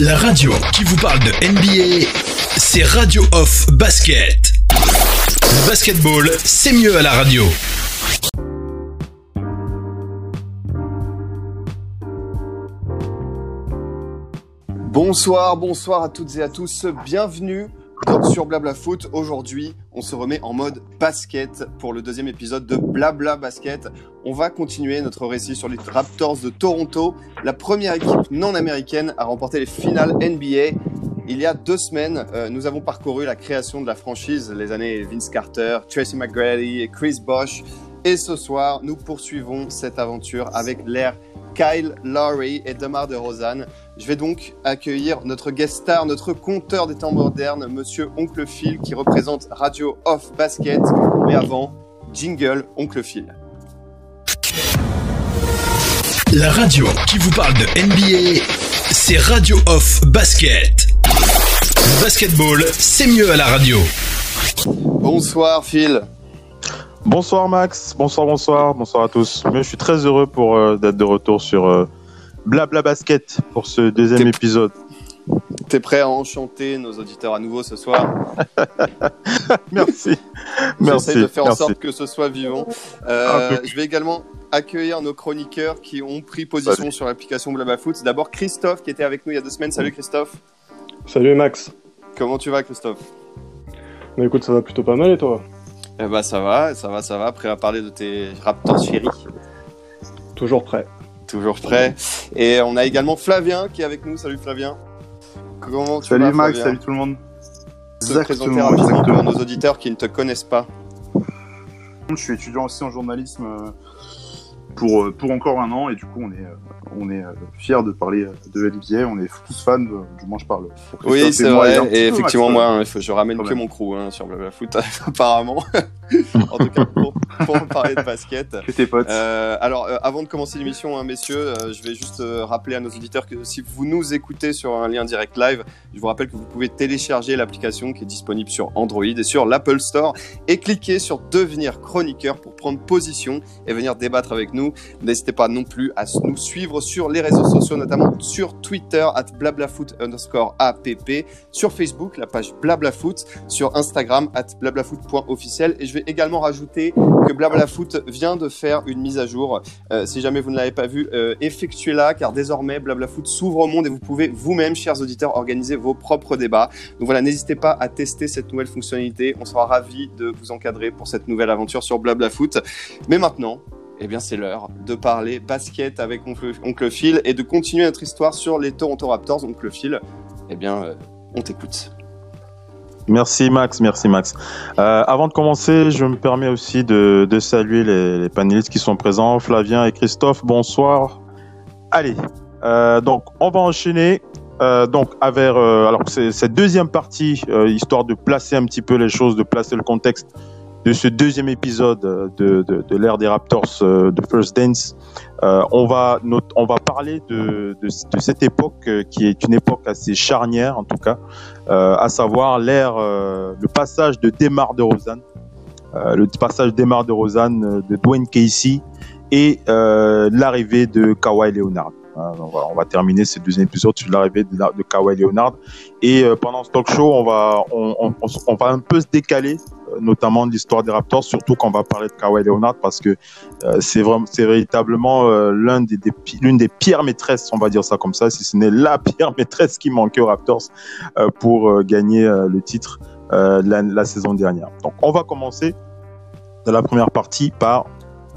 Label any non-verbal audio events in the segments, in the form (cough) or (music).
La radio qui vous parle de NBA, c'est Radio Off Basket. Basketball, c'est mieux à la radio. Bonsoir, bonsoir à toutes et à tous. Bienvenue sur Blabla Foot. Aujourd'hui, on se remet en mode basket pour le deuxième épisode de Blabla Basket. On va continuer notre récit sur les Raptors de Toronto, la première équipe non américaine à remporter les finales NBA. Il y a deux semaines, euh, nous avons parcouru la création de la franchise, les années Vince Carter, Tracy McGrady et Chris Bosh. Et ce soir, nous poursuivons cette aventure avec l'ère Kyle Lowry et Demar de Rosanne. Je vais donc accueillir notre guest star, notre compteur des temps modernes, Monsieur Oncle Phil, qui représente Radio Off Basket. Mais avant, jingle Oncle Phil. La radio qui vous parle de NBA, c'est Radio Off Basket. Le basketball, c'est mieux à la radio. Bonsoir Phil. Bonsoir Max, bonsoir, bonsoir, bonsoir à tous. je suis très heureux pour euh, d'être de retour sur euh, Blabla Basket pour ce deuxième épisode. T'es prêt à enchanter nos auditeurs à nouveau ce soir Merci. (laughs) Merci. J'essaie de faire en sorte que ce soit vivant. Euh, je vais également accueillir nos chroniqueurs qui ont pris position sur l'application Blabla Foot. D'abord Christophe qui était avec nous il y a deux semaines. Salut Christophe. Salut Max. Comment tu vas Christophe? Écoute, ça va plutôt pas mal et toi? Eh bah ça va, ça va, ça va. Prêt à parler de tes Raptors chéris Toujours prêt. Toujours prêt. Et on a également Flavien qui est avec nous. Salut Flavien. Comment tu salut Max, salut tout le monde. Se présenter rapidement pour nos auditeurs qui ne te connaissent pas. Je suis étudiant aussi en journalisme euh, pour, euh, pour encore un an et du coup on est, euh, on est fiers de parler de NBA, on est tous fans, du moins je parle. Oui c'est vrai, et, effectivement moi hein, je ramène que mon crew hein, sur Blabla Foot (laughs) apparemment. En tout cas, pour, pour parler de basket. tes potes. Euh, alors, euh, avant de commencer l'émission, hein, messieurs, euh, je vais juste rappeler à nos auditeurs que si vous nous écoutez sur un lien direct live, je vous rappelle que vous pouvez télécharger l'application qui est disponible sur Android et sur l'Apple Store et cliquer sur devenir chroniqueur pour prendre position et venir débattre avec nous. N'hésitez pas non plus à nous suivre sur les réseaux sociaux, notamment sur Twitter, at blablafoot underscore app, sur Facebook, la page blablafoot, sur Instagram, at blablafoot.officiel et je vais également rajouter que Blabla Foot vient de faire une mise à jour. Euh, si jamais vous ne l'avez pas vu, euh, effectuez-la car désormais Blabla Foot s'ouvre au monde et vous pouvez vous-même, chers auditeurs, organiser vos propres débats. Donc voilà, n'hésitez pas à tester cette nouvelle fonctionnalité. On sera ravis de vous encadrer pour cette nouvelle aventure sur Blabla Foot. Mais maintenant, eh bien, c'est l'heure de parler basket avec Oncle, Phil et de continuer notre histoire sur les Toronto Raptors. Oncle Phil, eh bien, euh, on t'écoute. Merci Max, merci Max. Euh, avant de commencer, je me permets aussi de, saluer les, panélistes qui sont présents, Flavien et Christophe. Bonsoir. Allez, euh, donc on va enchaîner. Euh, donc avec alors cette deuxième partie, histoire de placer un petit peu les choses, de placer le contexte de ce deuxième épisode de, de, de l'ère des Raptors de First Dance. Euh, on va on va parler de, de, de, cette époque euh, qui est une époque assez charnière en tout cas, euh, à savoir l'ère, euh, le passage de Demar de Rosanne, le passage Demar de Rosanne de Dwayne Casey et l'arrivée de Kawhi Leonard. On va, on va, terminer ce deuxième épisode sur l'arrivée de, de, Kawhi Leonard. Et pendant ce talk show, on va, on, on, on va un peu se décaler notamment de l'histoire des Raptors, surtout quand on va parler de Kawhi Leonard, parce que euh, c'est véritablement euh, l'un des, l'une des pires maîtresses, on va dire ça comme ça, si ce n'est la (laughs) pire maîtresse qui manquait aux Raptors euh, pour gagner le titre la, saison dernière. Donc, on va commencer dans la première partie par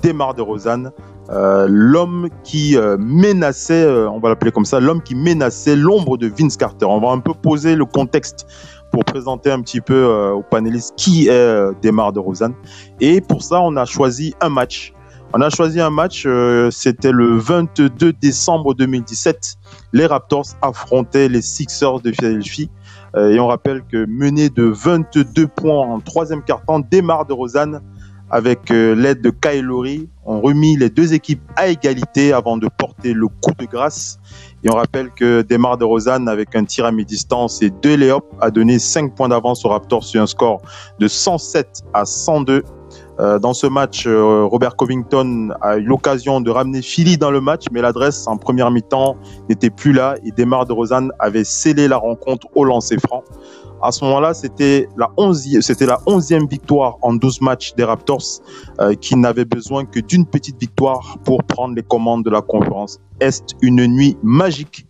Demar de Rosanne, l'homme qui menaçait, on va l'appeler comme ça, l'homme qui menaçait l'ombre de Vince Carter. On va un peu poser le contexte pour présenter un petit peu euh, aux panélistes qui est euh, Demar de Rosanne. Et pour ça, on a choisi un match. On a choisi un match, euh, c'était le 22 décembre 2017. Les Raptors affrontaient les Sixers de Philadelphie. et on rappelle que mené de 22 points en troisième quart-temps, de Rosanne, avec l'aide de Kyle Lowry, ont remis les deux équipes à égalité avant de porter le coup de grâce et on rappelle que Demar de Rosanne, avec un tir à mi-distance et deux lay a donné 5 points d'avance aux Raptors sur un score de 107 à 102. Euh, dans ce match, euh, Robert Covington a eu l'occasion de ramener Philly dans le match, mais l'adresse en première mi-temps n'était plus là et Demar de Rosanne avait scellé la rencontre au lancer franc. À ce moment-là, c'était la onzième, c'était la onzième victoire en 12 matchs des Raptors, euh, qui n'avaient besoin que d'une petite victoire pour prendre les commandes de la conférence Est. Une nuit magique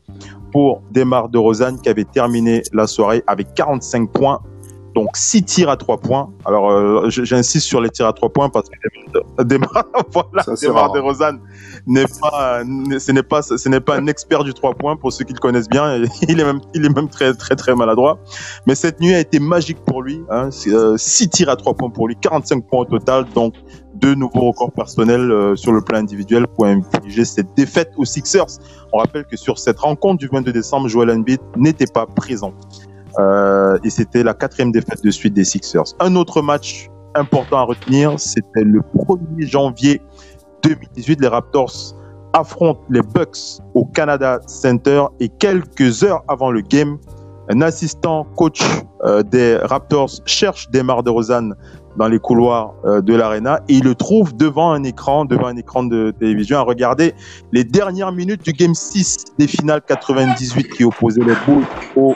pour Demar de Rosanne qui avait terminé la soirée avec 45 points, donc 6 tirs à 3 points. Alors, euh, j'insiste sur les tirs à 3 points parce que Demar, (laughs) voilà, Demar de Rosanne n'est pas, ce n'est pas, ce n'est pas un expert du 3 points pour ceux qui le connaissent bien. (laughs) Il est même, il est même très, très, très maladroit. Mais cette nuit a été magique pour lui. Hein. 6 tirs à 3 points pour lui, 45 points au total. Donc, deux nouveaux records personnels euh, sur le plan individuel pour infliger cette défaite aux Sixers. On rappelle que sur cette rencontre du 22 décembre, Joel Embiid n'était pas présent. Euh, et c'était la quatrième défaite de suite des Sixers. Un autre match important à retenir, c'était le 1er janvier 2018. Les Raptors affrontent les Bucks au Canada Center et quelques heures avant le game, un assistant coach euh, des Raptors cherche Demar DeRozan dans les couloirs euh, de l'arena et il le trouve devant un écran, devant un écran de télévision à regarder les dernières minutes du game 6 des finales 98 qui opposaient les Bulls au,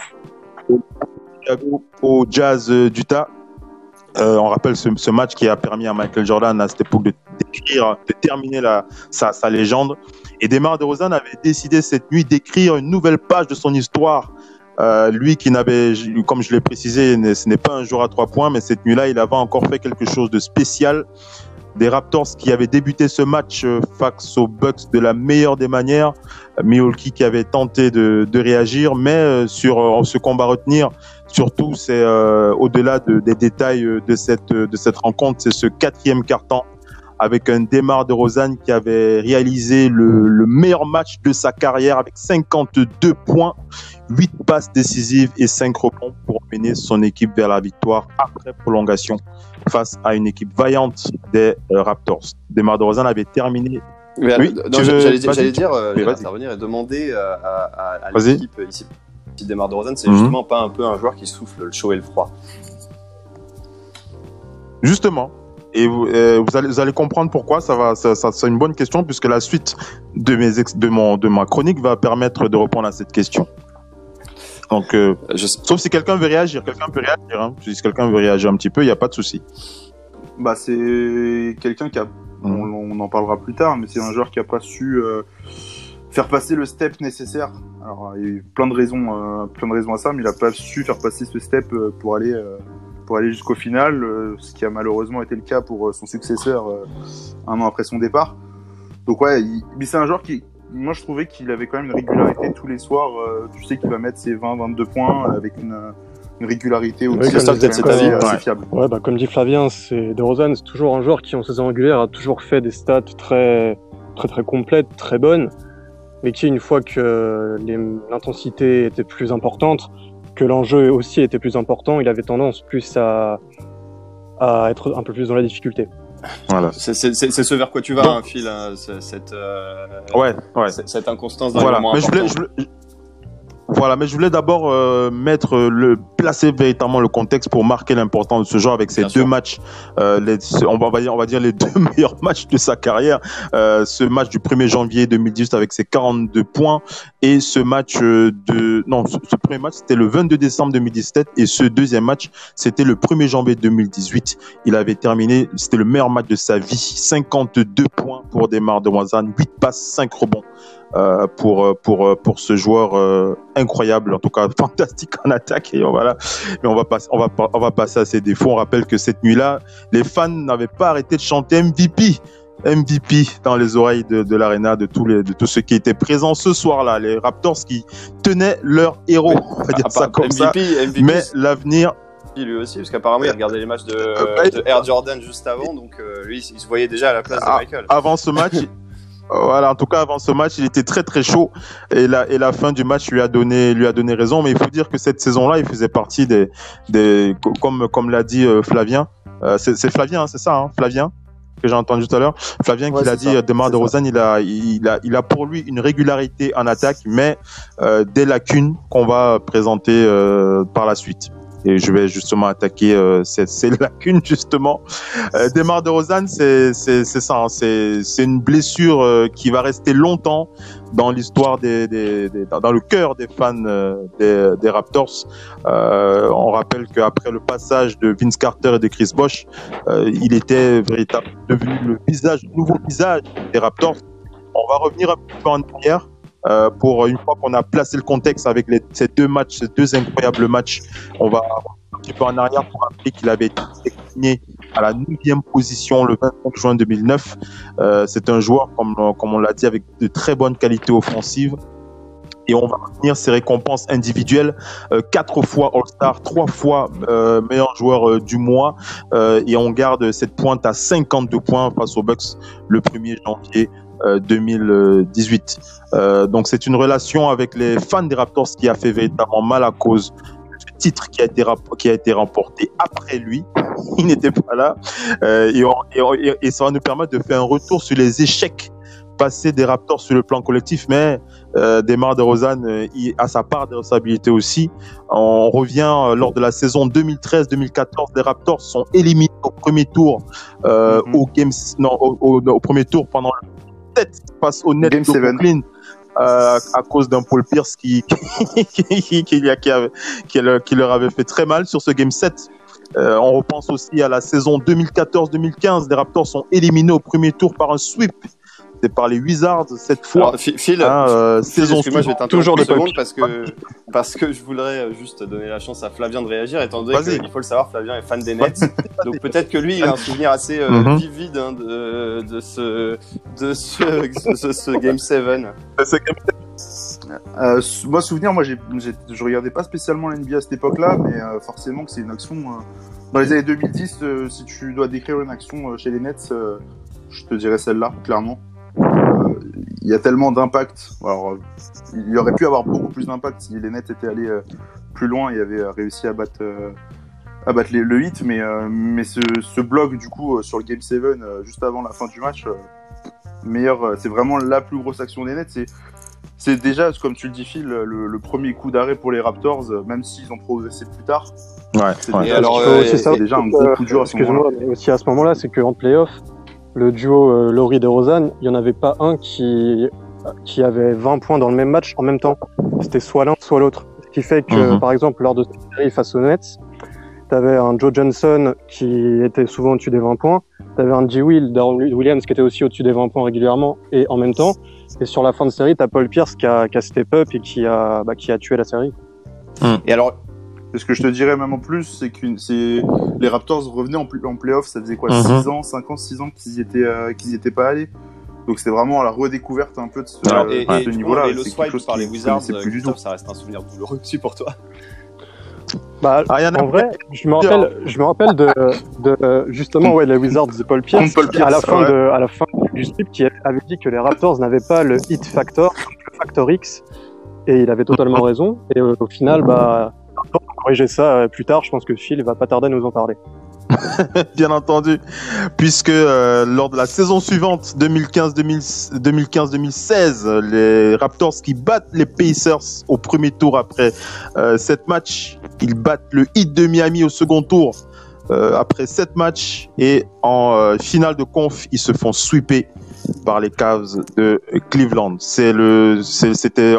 au, Jazz euh, d'Utah. Euh, on rappelle ce, match qui a permis à Michael Jordan à cette époque de d'écrire, de terminer la, sa, légende. Et Demar DeRozan avait décidé cette nuit d'écrire une nouvelle page de son histoire. Euh, lui qui n'avait, comme je l'ai précisé, ce n'est pas un joueur à trois points, mais cette nuit-là, il avait encore fait quelque chose de spécial. Des Raptors qui avaient débuté ce match euh, face aux Bucks de la meilleure des manières. Milwaukee qui avait tenté de, réagir, mais euh, sur euh, ce combat à retenir, surtout, c'est euh, au-delà de, des détails euh, de cette, rencontre, c'est ce quatrième carton avec un démarre de Rosanne qui avait réalisé le, le, meilleur match de sa carrière avec 52 points, 8 passes décisives et 5 rebonds pour mener son équipe vers la victoire après prolongation face à une équipe vaillante des euh, Raptors. Démarre de Rosanne avait terminé. Oui, j'allais dire, euh, intervenir et demander à, à, à l'équipe ici, qui démarre de Rosanne, c'est mm -hmm. justement pas un peu un joueur qui souffle le chaud et le froid. Justement, et vous, euh, vous, allez, vous, allez, comprendre pourquoi. Ça va, ça, ça c'est une bonne question puisque la suite de mes ex, de mon de ma chronique va permettre de répondre à cette question. Donc, euh, Je... sauf si quelqu'un veut réagir, quelqu'un peut réagir. Hein. Si quelqu'un veut réagir un petit peu, il n'y a pas de souci. Bah, c'est quelqu'un qui a, mmh. on, on, en parlera plus tard, mais c'est un joueur qui a pas su euh, faire passer le step nécessaire. Alors, il y a eu plein de raisons, euh, plein de raisons à ça, mais il a pas su faire passer ce step euh, pour aller pour aller jusqu'au final, euh, ce qui a malheureusement été le cas pour euh, son successeur euh, un an après son départ. Donc ouais, il, mais c'est un joueur qui, moi je trouvais qu'il avait quand même une régularité tous les soirs. tu sais qu'il va mettre ses 20-22 points avec une, une régularité oui, assez, ouais. fiable. Ouais, bah, comme dit Flavien, c'est De Rosanne, c'est toujours un joueur qui en saison régulière a toujours fait des stats très très très complètes, très bonnes, mais qui une fois que l'intensité était plus importante, que l'enjeu aussi était plus important, il avait tendance plus à, à être un peu plus dans la difficulté. Voilà. C'est ce vers quoi tu vas, hein, Phil, hein, cette, euh, ouais, ouais. cette inconstance dans voilà. les moments Mais je voulais, je voilà, mais je voulais d'abord euh, mettre le placer véritablement le contexte pour marquer l'importance de ce genre avec ces Bien deux sûr. matchs. Euh, les, on va dire, on va dire les (laughs) deux meilleurs matchs de sa carrière. Euh, ce match du 1er janvier 2018 avec ses 42 points et ce match euh, de non, ce, ce premier match c'était le 22 décembre 2017 et ce deuxième match c'était le 1er janvier 2018. Il avait terminé, c'était le meilleur match de sa vie, 52 points pour Demar de Wazan, 8 passes, 5 rebonds. Euh, pour pour pour ce joueur euh, incroyable en tout cas (laughs) fantastique en attaque et voilà mais on va passer on va on va passer à ses défauts. On rappelle que cette nuit-là les fans n'avaient pas arrêté de chanter MVP MVP dans les oreilles de, de l'arena de tous les de tous ceux qui étaient présents ce soir-là les Raptors qui tenaient leur héros on va dire ça comme MVP, ça. MVP, mais l'avenir lui aussi, parce qu'apparemment il regardait les matchs de, euh, de, Air Jordan juste avant, donc euh, lui il se voyait déjà à la place de Michael. Avant ce match, (laughs) voilà, en tout cas avant ce match, il était très très chaud et la et la fin du match lui a donné lui a donné raison. Mais il faut dire que cette saison-là, il faisait partie des des comme comme l'a dit euh, Flavien. Euh, c'est Flavien, hein, c'est ça, hein, Flavien que j'ai entendu tout à l'heure. Flavien ouais, qui l'a dit, ça, Demar de Rosanne, il a, il a, il a pour lui une régularité en attaque, mais euh, des lacunes qu'on va présenter euh, par la suite. Et je vais justement attaquer euh, ces, (laughs) lacunes justement. Euh, de Rosanne, c'est ça, hein. c'est une blessure euh, qui va rester longtemps dans l'histoire des, dans le cœur des fans des, des Raptors. on rappelle qu'après le passage de Vince Carter et de Chris Bosh, il était véritablement devenu le visage, le nouveau visage des Raptors. On va revenir un peu en arrière. Euh, pour une fois qu'on a placé le contexte avec ces deux matchs, ces deux incroyables matchs, on va un petit peu en arrière pour rappeler qu'il avait été signé à la 9 position le 25 juin 2009. Euh, c'est un joueur, comme, comme on l'a dit, avec de très bonnes qualités offensives. Et on va retenir ses récompenses individuelles. Euh, quatre fois All-Star, trois fois euh, meilleur joueur du mois. Et on garde cette pointe à 52 points face aux Bucks le 1er janvier 2018. Euh, euh, donc c'est une relation avec les fans des Raptors qui a fait véritablement mal à cause du titre qui a été, qui a été remporté après lui. (laughs) Il n'était pas là. Euh, et, et, et, ça va nous permettre de faire un retour sur les échecs passés des Raptors sur le plan collectif, mais euh, Demar de Rosanne euh, a sa part de responsabilité aussi. On revient euh, lors de la saison 2013-2014, les Raptors sont éliminés au premier tour euh, mm -hmm. au games, non, au, au, au, premier tour pendant le face au net Game de Brooklyn euh, à cause d'un Paul Pierce qui (laughs) qui, qui, qui, avait, qui, leur avait fait très mal sur ce Game 7. Euh, on repense aussi à la saison 2014-2015. Les Raptors sont éliminés au premier tour par un sweep. C'est par les Wizards cette fois. Alors, Phil, hein, euh, Phil saison moi je vais toujours de secondes parce que (laughs) parce que je voudrais juste donner la chance à Flavien de réagir étant donné qu'il faut le savoir Flavien est fan des Nets. (laughs) Donc peut-être que lui il a un souvenir assez euh, mm -hmm. vivide hein, de, de ce de ce, (laughs) ce, ce game 7 euh, moi souvenir moi j'ai je regardais pas spécialement la NBA à cette époque là mais euh, forcément que c'est une action euh, dans les années 2010 euh, si tu dois décrire une action chez les Nets je te dirais celle-là clairement il y a tellement d'impact. Alors, il y aurait pu avoir beaucoup plus d'impact si les Nets étaient allés plus loin et avaient réussi à battre, à battre les, le hit, mais, mais ce, ce bloc du coup sur le Game 7 juste avant la fin du match, meilleur, c'est vraiment la plus grosse action des Nets. C'est déjà, comme tu le dis, Phil, le, le premier coup d'arrêt pour les Raptors, même s'ils ont progressé plus tard. Ouais. C'est ouais. déjà, alors, euh, déjà un gros coup dur à ce moment-là. Aussi à ce moment-là, c'est qu'en playoff, le duo euh, Laurie de Rosanne, il n'y en avait pas un qui, qui avait 20 points dans le même match en même temps. C'était soit l'un, soit l'autre. Ce qui fait que, mm -hmm. par exemple, lors de cette série face aux Nets, tu avais un Joe Johnson qui était souvent au-dessus des 20 points, tu avais un G. Will, Darren Williams qui était aussi au-dessus des 20 points régulièrement et en même temps. Et sur la fin de série, tu as Paul Pierce qui a, qui a step up et qui a, bah, qui a tué la série. Mm. Et alors, ce que je te dirais même en plus, c'est que les Raptors revenaient en, en playoff, ça faisait quoi, 6 mm -hmm. ans, 5 ans, 6 ans qu'ils y étaient, euh, qu'ils étaient pas allés. Donc c'était vraiment la redécouverte un peu de ce, et, et, niveau-là. Et le swipe par les Wizards, plus du tout. ça reste un souvenir douloureux aussi pour toi. Bah, ah, en vrai, je me rappelle, je me rappelle de, de justement ouais, les Wizards de Paul Pierce, Paul Pierce à la fin ouais. de, à la fin du strip, qui avait dit que les Raptors n'avaient pas le hit factor, le factor X, et il avait totalement raison. Et euh, au final, bah, pour corriger ça euh, plus tard, je pense que Phil va pas tarder à nous en parler. (laughs) Bien entendu, puisque euh, lors de la saison suivante, 2015-2016, les Raptors qui battent les Pacers au premier tour après euh, sept matchs, ils battent le Heat de Miami au second tour euh, après sept matchs et en euh, finale de conf, ils se font sweeper par les Cavs de Cleveland. C'est le, c'était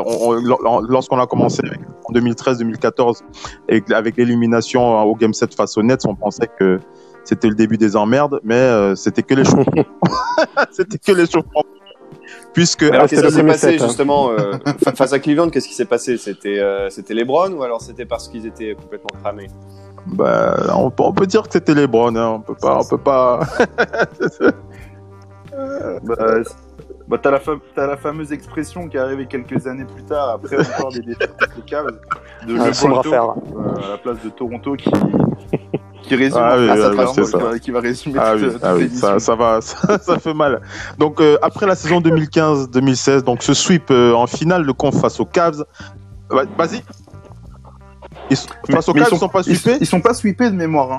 lorsqu'on a commencé en 2013-2014 avec l'élimination au Game 7 face aux Nets, on pensait que c'était le début des emmerdes, mais euh, c'était que les choses. (laughs) c'était que les choses. Puisque alors, qu'est-ce qui s'est passé 7, justement euh, face à Cleveland Qu'est-ce qui s'est passé? C'était euh, c'était LeBron ou alors c'était parce qu'ils étaient complètement cramés? Bah, on, on, peut dire que c'était LeBron. Hein. On peut pas, on peut pas. (laughs) bah, bah t'as la, fameuse expression qui est arrivée quelques années plus tard, après (laughs) encore des défaites des Cavs, de ah, LeBron euh, à la place de Toronto qui, qui résume ah, oui, ah, oui, ça. Qui, va, qui va résumer ah, toute, oui, toute ah, oui. Ça, ça, va, (laughs) ça, ça, fait mal. Donc euh, après la saison 2015-2016, donc ce sweep euh, en finale de conf face aux Cavs, vas-y. Ils, face aux Cavs, ils, sont, ils sont pas sweepés. Ils, ils, sont pas sweepés de mémoire. Hein.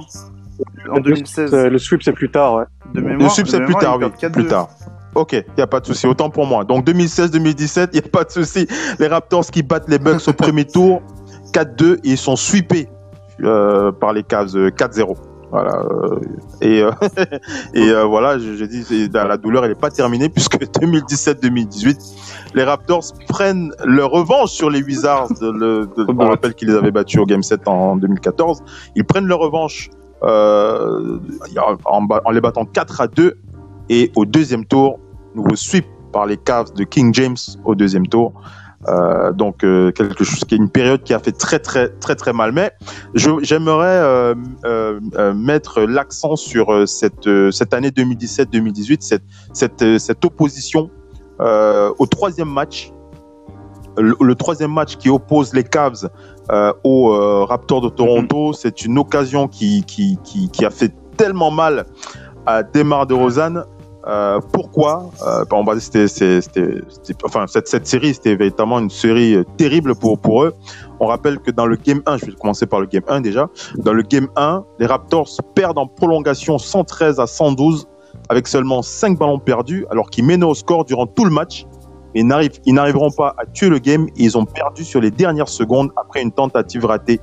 En 2016. Le sweep c'est plus tard, ouais. De mémoire, le sweep c'est plus tard, oui. Plus tard. Ok, il n'y a pas de souci. Autant pour moi. Donc 2016-2017, il n'y a pas de souci. Les Raptors qui battent les Bucks au premier (laughs) tour, 4-2, et ils sont sweepés par les Cavs 4-0. Voilà. Euh, et euh, (laughs) et euh, voilà, je, je dis, la douleur, elle n'est pas terminée puisque (laughs) 2017-2018, les Raptors prennent leur revanche sur les Wizards. De, le, de, on rappelle qu'ils les avaient battus au Game 7 en 2014. Ils prennent leur revanche euh, en, en, les battant 4 à 2. Et au deuxième tour, nouveau sweep par les Cavs de King James au deuxième tour. Euh, donc euh, quelque chose qui est une période qui a fait très très très très mal. Mais j'aimerais euh, euh, mettre l'accent sur cette cette année 2017-2018, cette cette cette opposition au troisième match. Le, troisième match qui oppose les Cavs aux Raptors de Toronto, mm-hmm. c'est une occasion qui, qui, qui, qui a fait tellement mal à Demar de Rosanne euh, pourquoi? Euh, on va c'était, enfin cette, cette série c'était véritablement une série euh, terrible pour pour eux. On rappelle que dans le game 1, je vais commencer par le game 1 déjà. Dans le game 1, les Raptors perdent en prolongation 113 à 112 avec seulement 5 ballons perdus alors qu'ils menaient au score durant tout le match. Ils n'arriveront pas à tuer le game et ils ont perdu sur les dernières secondes après une tentative ratée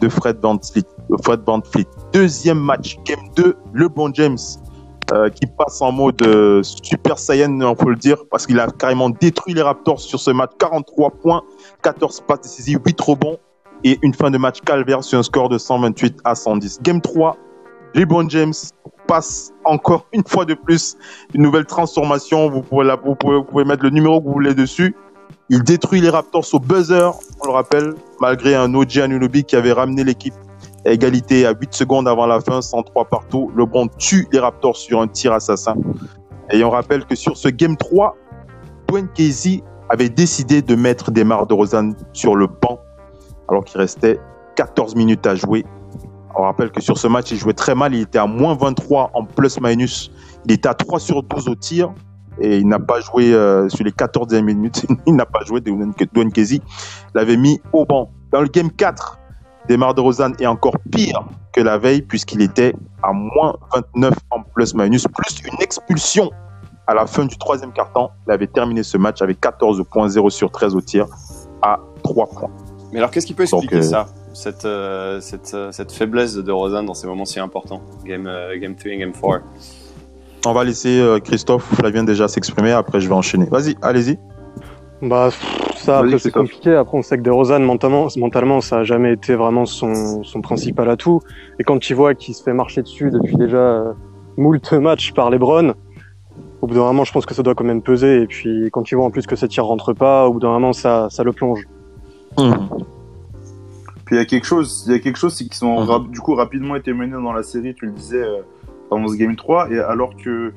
de Fred VanVleet. Fred VanVleet. Deuxième match, game 2, LeBron James euh, qui passe en mode euh, Super Saiyan, on peut le dire, parce qu'il a carrément détruit les Raptors sur ce match. 43 points, 14 passes décisives, 8 rebonds et une fin de match calvaire sur un score de 128 à 110. Game 3, LeBron James passe encore (laughs) une fois de plus une nouvelle transformation. Vous pouvez, la, vous pouvez, mettre le numéro que vous voulez dessus. Il détruit les Raptors au buzzer, on le rappelle, malgré un OG Anunobi qui avait ramené l'équipe égalité à 8 secondes avant la fin, 103 partout. LeBron tue les Raptors sur un tir assassin. Et on rappelle que sur ce Game 3, Dwayne Casey avait décidé de mettre Demar DeRozan sur le banc alors qu'il restait 14 minutes à jouer. On rappelle que sur ce match, il jouait très mal. Il était à moins 23 en plus-minus. Il était à 3 sur 12 au tir et il n'a pas joué euh, sur les 14 minutes. (laughs) il n'a pas joué. Dwayne Casey l'avait mis au banc. Dans le game 4, Demar de Rosanne est encore pire que la veille puisqu'il était à moins 29 en plus-minus, plus une expulsion à la fin du troisième quart-temps. Il avait terminé ce match avec 14 points, 0 sur 13 au tir à 3 points. Mais alors qu'est-ce qui peut expliquer euh, ça? Cette, euh, cette, euh, cette, faiblesse de Rosanne dans ces moments si importants Game, game 3 et Game 4 On va laisser Christophe ou Flavien déjà s'exprimer, après je vais enchaîner. Vas-y, allez-y. Bah, ça, après, c'est compliqué. Après, on sait que De Rosanne, mentalement, mentalement, ça a jamais été vraiment son, son principal atout. Et quand tu vois qu'il se fait marcher dessus depuis déjà euh, moult matchs par les Browns, au bout d'un moment, je pense que ça doit quand même peser. Et puis, quand tu vois en plus que ces tirs rentrent pas, au bout d'un moment, ça, ça le plonge. Mmh. Puis il y a quelque chose, il y a quelque chose, c'est qu'ils ont mmh. du coup rapidement été menés dans la série, tu le disais, euh, pendant ce Game 3, et alors que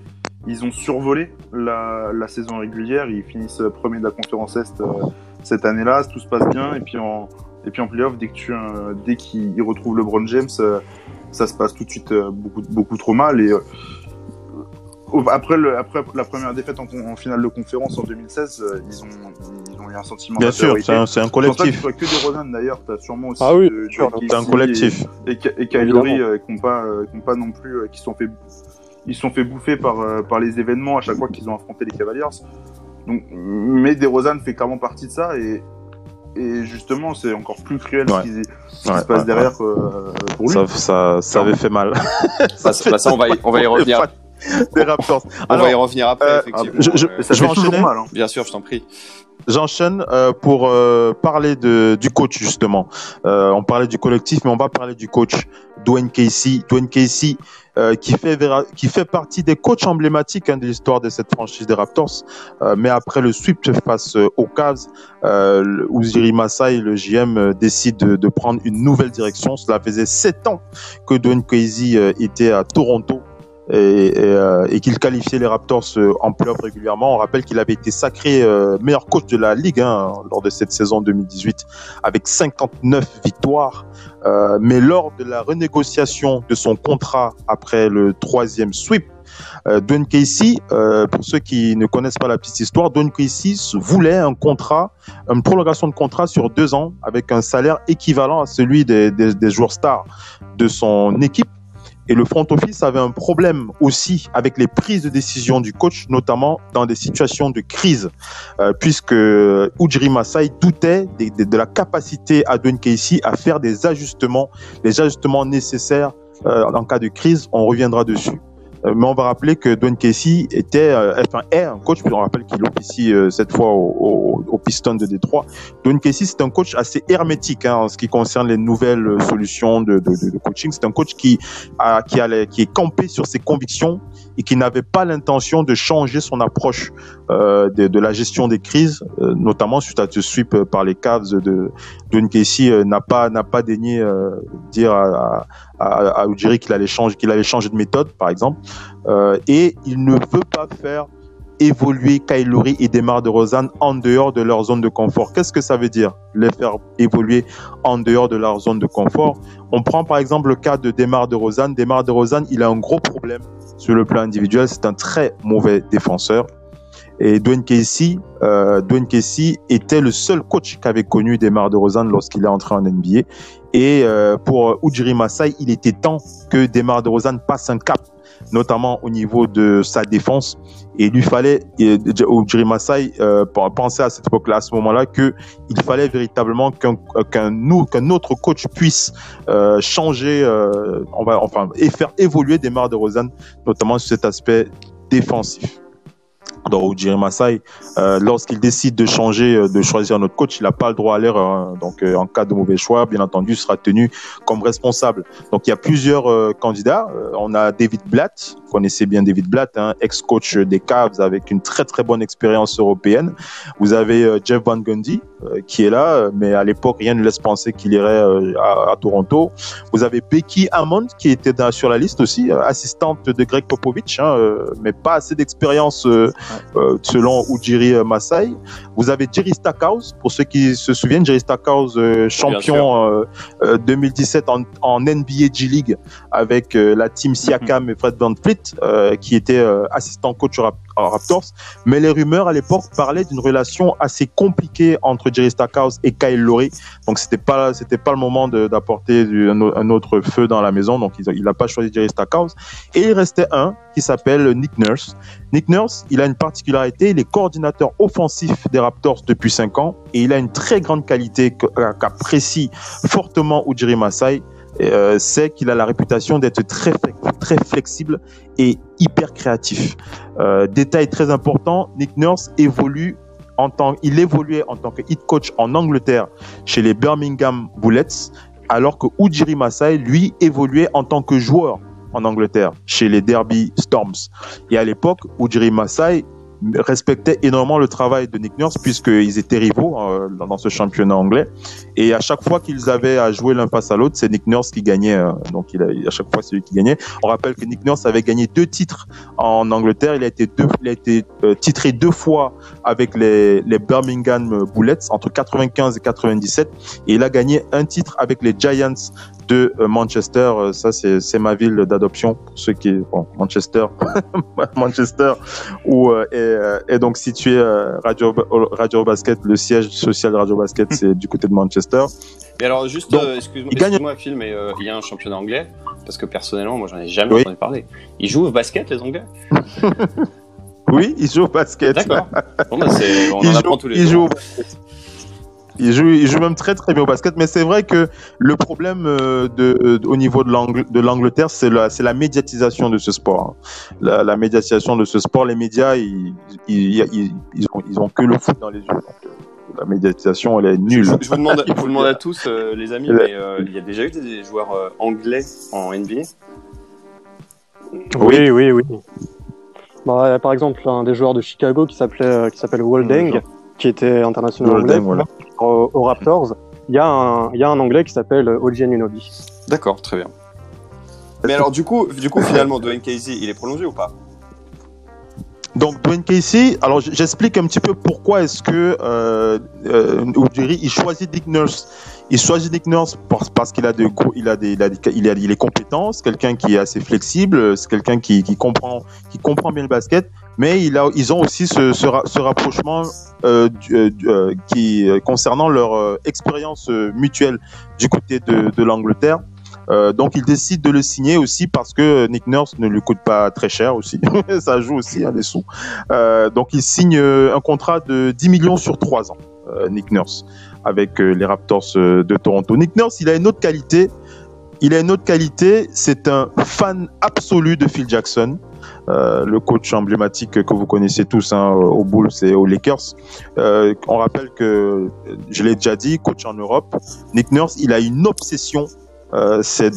ils ont survolé la, la, saison régulière. Ils finissent premier de la conférence Est euh, cette année-là. Tout se passe bien. Et puis en, et puis en playoff, dès que tu, euh, dès qu'ils retrouvent LeBron James, euh, ça se passe tout de suite beaucoup, beaucoup trop mal. Et après, le, après la première défaite en, en, finale de conférence en 2016, ils ont, ils ont eu un sentiment. Bien sûr, c'est un, un, collectif. que des Ronan d'ailleurs, tu as sûrement aussi. Ah oui, c'est un collectif. Et, et, et Kylori qui n'ont pas, pas non plus, qui sont fait ils sont fait bouffer par, euh, par les événements à chaque fois qu'ils ont affronté les Cavaliers. Donc, mais DeRozan fait clairement partie de ça et, et justement, c'est encore plus cruel ce qui, se passe derrière euh, pour lui. Ça, ça, ça avait fait mal. ça, ça, on, va y, on va y (laughs) revenir. (laughs) Des Raptors. On va y revenir après, euh, effectivement. Je, je, ça je vais enchaîner. Mal, hein. Bien sûr, je t'en prie. J'enchaîne euh, pour euh, parler de, du coach justement. Euh, on parlait du collectif, mais on va parler du coach Dwayne Casey. Dwayne Casey euh, qui fait qui fait partie des coachs emblématiques hein, de l'histoire de cette franchise des Raptors. Euh, mais après le sweep face aux Cavs, euh, Uziri Masai, le GM, décide de, de, prendre une nouvelle direction. Cela faisait sept ans que Dwayne Casey était à Toronto euh, et qu'il qualifiait les Raptors euh, en playoff régulièrement. On rappelle qu'il avait été sacré euh, meilleur coach de la ligue hein, lors de cette saison 2018 avec 59 victoires. Mais lors de la renégociation de son contrat après le troisième sweep, Dwayne Casey, pour ceux qui ne connaissent pas la petite histoire, Dwayne Casey voulait un contrat, une prolongation de contrat sur deux ans avec un salaire équivalent à celui des joueurs stars de son équipe Et le front office avait un problème aussi avec les prises de décision du coach, notamment dans des situations de crise, euh, puisque Ujiri Masai doutait de, la capacité à Dwayne Casey à faire des ajustements, les ajustements nécessaires euh, en cas de crise. On reviendra dessus. Euh, mais on va rappeler que Dwayne Casey était, euh, enfin, est un coach, puis on rappelle qu'il officie euh, cette fois au, au, au, Piston de Détroit. Dwayne Casey, c'est un coach assez hermétique hein, en ce qui concerne les nouvelles solutions de, de, de coaching. C'est un coach qui, a, qui est campé sur ses convictions et qui n'avait pas l'intention de changer son approche euh, de, la gestion des crises, euh, notamment suite à ce sweep par les Cavs de Dwayne Casey euh, n'a pas n'a pas daigné dire à, à, qu'il allait changer qu'il allait changer de méthode, par exemple, et il ne veut pas faire évoluer Kylori et Demar de Rosanne en dehors de leur zone de confort. Qu'est-ce que ça veut dire Les faire évoluer en dehors de leur zone de confort? On prend par exemple le cas de Demar de Rosanne. Demar de Rosanne, il a un gros problème sur le plan individuel. C'est un très mauvais défenseur. Et Dwayne Casey, euh, Dwayne Casey était le seul coach qu'avait connu Demar de Rosanne lorsqu'il est entré en NBA. Et euh, pour Ujiri Masai, il était temps que Demar de Rosanne passe un cap notamment au niveau de sa défense. Et il lui fallait, Ujiri Masai euh, penser à cette époque-là, à ce moment-là, que il fallait véritablement qu'un qu'un qu'un autre coach puisse euh, changer, euh, on va enfin et faire évoluer Demar de Rosanne, notamment sur cet aspect défensif donc Ujiri Masai, euh, lorsqu'il décide de changer, euh, de choisir notre coach, il n'a pas le droit à l'erreur. Hein. Donc, euh, en cas de mauvais choix, bien entendu, il sera tenu comme responsable. Donc, il y a plusieurs candidats. On a David Blatt, vous connaissez bien David Blatt, hein, ex-coach des Cavs avec une très très bonne expérience européenne. Vous avez Jeff Van Gundy qui est là, mais à l'époque, rien ne laisse penser qu'il irait à, à, Toronto. Vous avez Becky Hammond qui était dans, sur la liste aussi, assistante de Greg Popovich, hein, mais pas assez d'expérience euh, selon Ujiri Masai. Vous avez Jerry Stackhouse, pour ceux qui se souviennent, Jerry Stackhouse, euh, champion euh, 2017 en, en, NBA G League avec la team Siakam mm -hmm. et Fred VanVleet, qui était assistant coach Raptors. Mais les rumeurs à l'époque parlaient d'une relation assez compliquée entre Jerry Stackhouse et Kyle Lowry. Donc c'était pas c'était pas le moment d'apporter un, autre feu dans la maison. Donc il n'a pas choisi Jerry Stackhouse. Et il restait un qui s'appelle Nick Nurse. Nick Nurse, il a une particularité, il est coordinateur offensif des Raptors depuis 5 ans et il a une très grande qualité qu'apprécie fortement Ujiri Masai. Euh, c'est qu'il a la réputation d'être très, flexible et hyper créatif. Euh, détail très important, Nick Nurse évolue en tant, il évoluait en tant que hit coach en Angleterre chez les Birmingham Bullets, alors que Ujiri Masai, lui, évoluait en tant que joueur en Angleterre, chez les Derby Storms. Et à l'époque, Ujiri Masai respectait énormément le travail de Nick Nurse puisqu'ils étaient rivaux euh, dans ce championnat anglais. Et à chaque fois qu'ils avaient à jouer l'un face à l'autre, c'est Nick Nurse qui gagnait. Euh, donc à chaque fois c'est lui qui gagnait. On rappelle que Nick Nurse avait gagné deux titres en Angleterre. Il a été deux, il a été euh, titré deux fois avec les, les Birmingham Bullets entre 95 et 97. Et il a gagné un titre avec les Giants de Manchester. Ça, c'est ma ville d'adoption pour ceux qui, bon, Manchester, (laughs) Manchester, où est, est, donc situé Radio, Radio Basket. Le siège social de Radio Basket, c'est du côté de Manchester. Et alors, juste, euh, excuse-moi, excuse Phil, mais euh, il y a un championnat anglais, parce que personnellement, moi, j'en ai jamais oui. entendu parler. Ils jouent au basket, les Anglais (laughs) Oui, ils jouent au basket. D'accord. Bon, bah, on en apprend tous les jours. Il joue, il joue même très très bien au basket, mais c'est vrai que le problème euh, de, de, au niveau de l'Angleterre, c'est la, la médiatisation de ce sport. La, la, médiatisation de ce sport, les médias, ils, ils, ils, ils, ont, ils ont que le foot dans les yeux. Donc, la médiatisation, elle est nulle. Je, je vous, demande, je vous demande à tous, euh, les amis, mais euh, il y a déjà eu des joueurs euh, anglais en NBA Oui, oui, oui. Bah, par exemple, un des joueurs de Chicago qui s'appelait qui s'appelle Waldeng, mmh, qui était international anglais, voilà. aux, aux Raptors. Il y, a un, il y a un anglais qui s'appelle Anunoby. D'accord, très bien. Mais alors, du coup, du coup finalement, Dwayne Casey, il est prolongé ou pas? Donc Dwayne Casey, alors j'explique un petit peu pourquoi est-ce que euh, euh, il choisit Dick Nurse. Il choisit Nick Nurse parce, parce qu'il a de il a des il a, il a il est compétent, c'est quelqu'un qui est assez flexible, c'est quelqu'un qui, qui comprend qui comprend bien le basket, mais ils ont aussi ce, rapprochement euh, euh, concernant leur expérience mutuelle du côté de, l'Angleterre. Euh, donc il décide de le signer aussi parce que Nick Nurse ne lui coûte pas très cher aussi. (laughs) Ça joue aussi hein, les sous. Euh, donc il signe euh, un contrat de 10 millions sur 3 ans, euh, Nick Nurse, avec euh, les Raptors euh, de Toronto. Nick Nurse, il a une autre qualité. Il a une autre qualité, c'est un fan absolu de Phil Jackson, euh, le coach emblématique que vous connaissez tous hein, aux Bulls et aux Lakers. Euh, on rappelle que, je l'ai déjà dit, coach en Europe, Nick Nurse, il a une obsession euh, c'est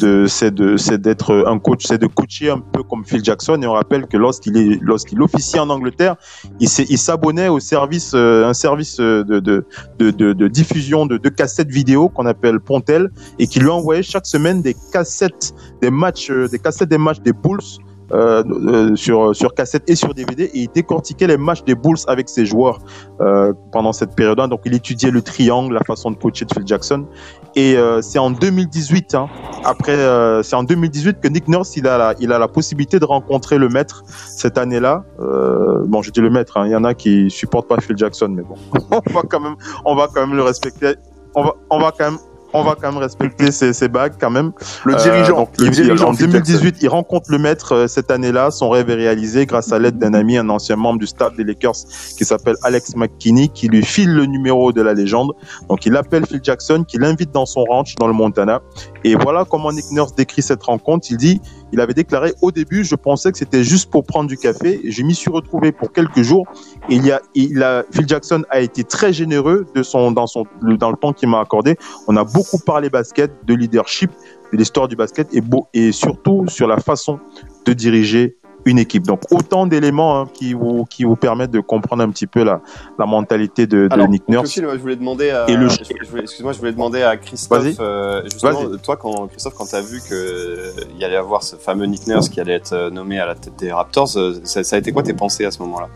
d'être un coach c'est de coacher un peu comme Phil Jackson et on rappelle que lorsqu'il est officie en Angleterre il s'abonnait au service un service de diffusion de, de cassettes vidéo qu'on appelle Pontel et qui lui envoyait chaque semaine des cassettes des matchs des cassettes des matchs des Bulls euh, euh, sur sur cassette et sur DVD et il décortiquait les matchs des Bulls avec ses joueurs euh, pendant cette période-là donc il étudiait le triangle la façon de coacher de Phil Jackson et euh, c'est en 2018, hein, après, euh, c'est en 2018 que Nick Nurse il a la, il a la possibilité de rencontrer le maître cette année-là. Euh, bon, je dis le maître, hein, il y en a qui supportent pas Phil Jackson, mais bon, (laughs) on va quand même, on va quand même le respecter. On va, on va quand même, on va quand même respecter (laughs) ses, ses bagues quand même. Le Euh, dirigeant. donc, le il- dirigeant en Phil 2018, il rencontre le maître euh, cette année-là. Son rêve est réalisé grâce à l'aide d'un ami, un ancien membre du staff des Lakers qui s'appelle Alex McKinney, qui lui file le numéro de la légende. Donc, il appelle Phil Jackson, qui l'invite dans son ranch dans le Montana. Et voilà comment Nick Nurse décrit cette rencontre. Il dit, il avait déclaré au début, je pensais que c'était juste pour prendre du café. Je m'y suis retrouvé pour quelques jours. Il y a, il a, Phil Jackson a été très généreux de son, dans son, dans le temps qu'il m'a accordé. On a beaucoup parlé basket, de leadership, de l'histoire du basket et, beau, et surtout sur la façon de diriger une équipe. Donc autant d'éléments hein, qui vous qui vous permettent de comprendre un petit peu la, la mentalité de, de Alors, Nick Nurse. Moi, je voulais demander à, Et le- excuse-moi, je voulais demander à Christophe, euh, justement, toi, quand, Christophe, quand t'as vu que euh, il y allait avoir ce fameux Nick Nurse qui allait être euh, nommé à la tête des Raptors, ça, ça a été quoi tes pensées à ce moment-là?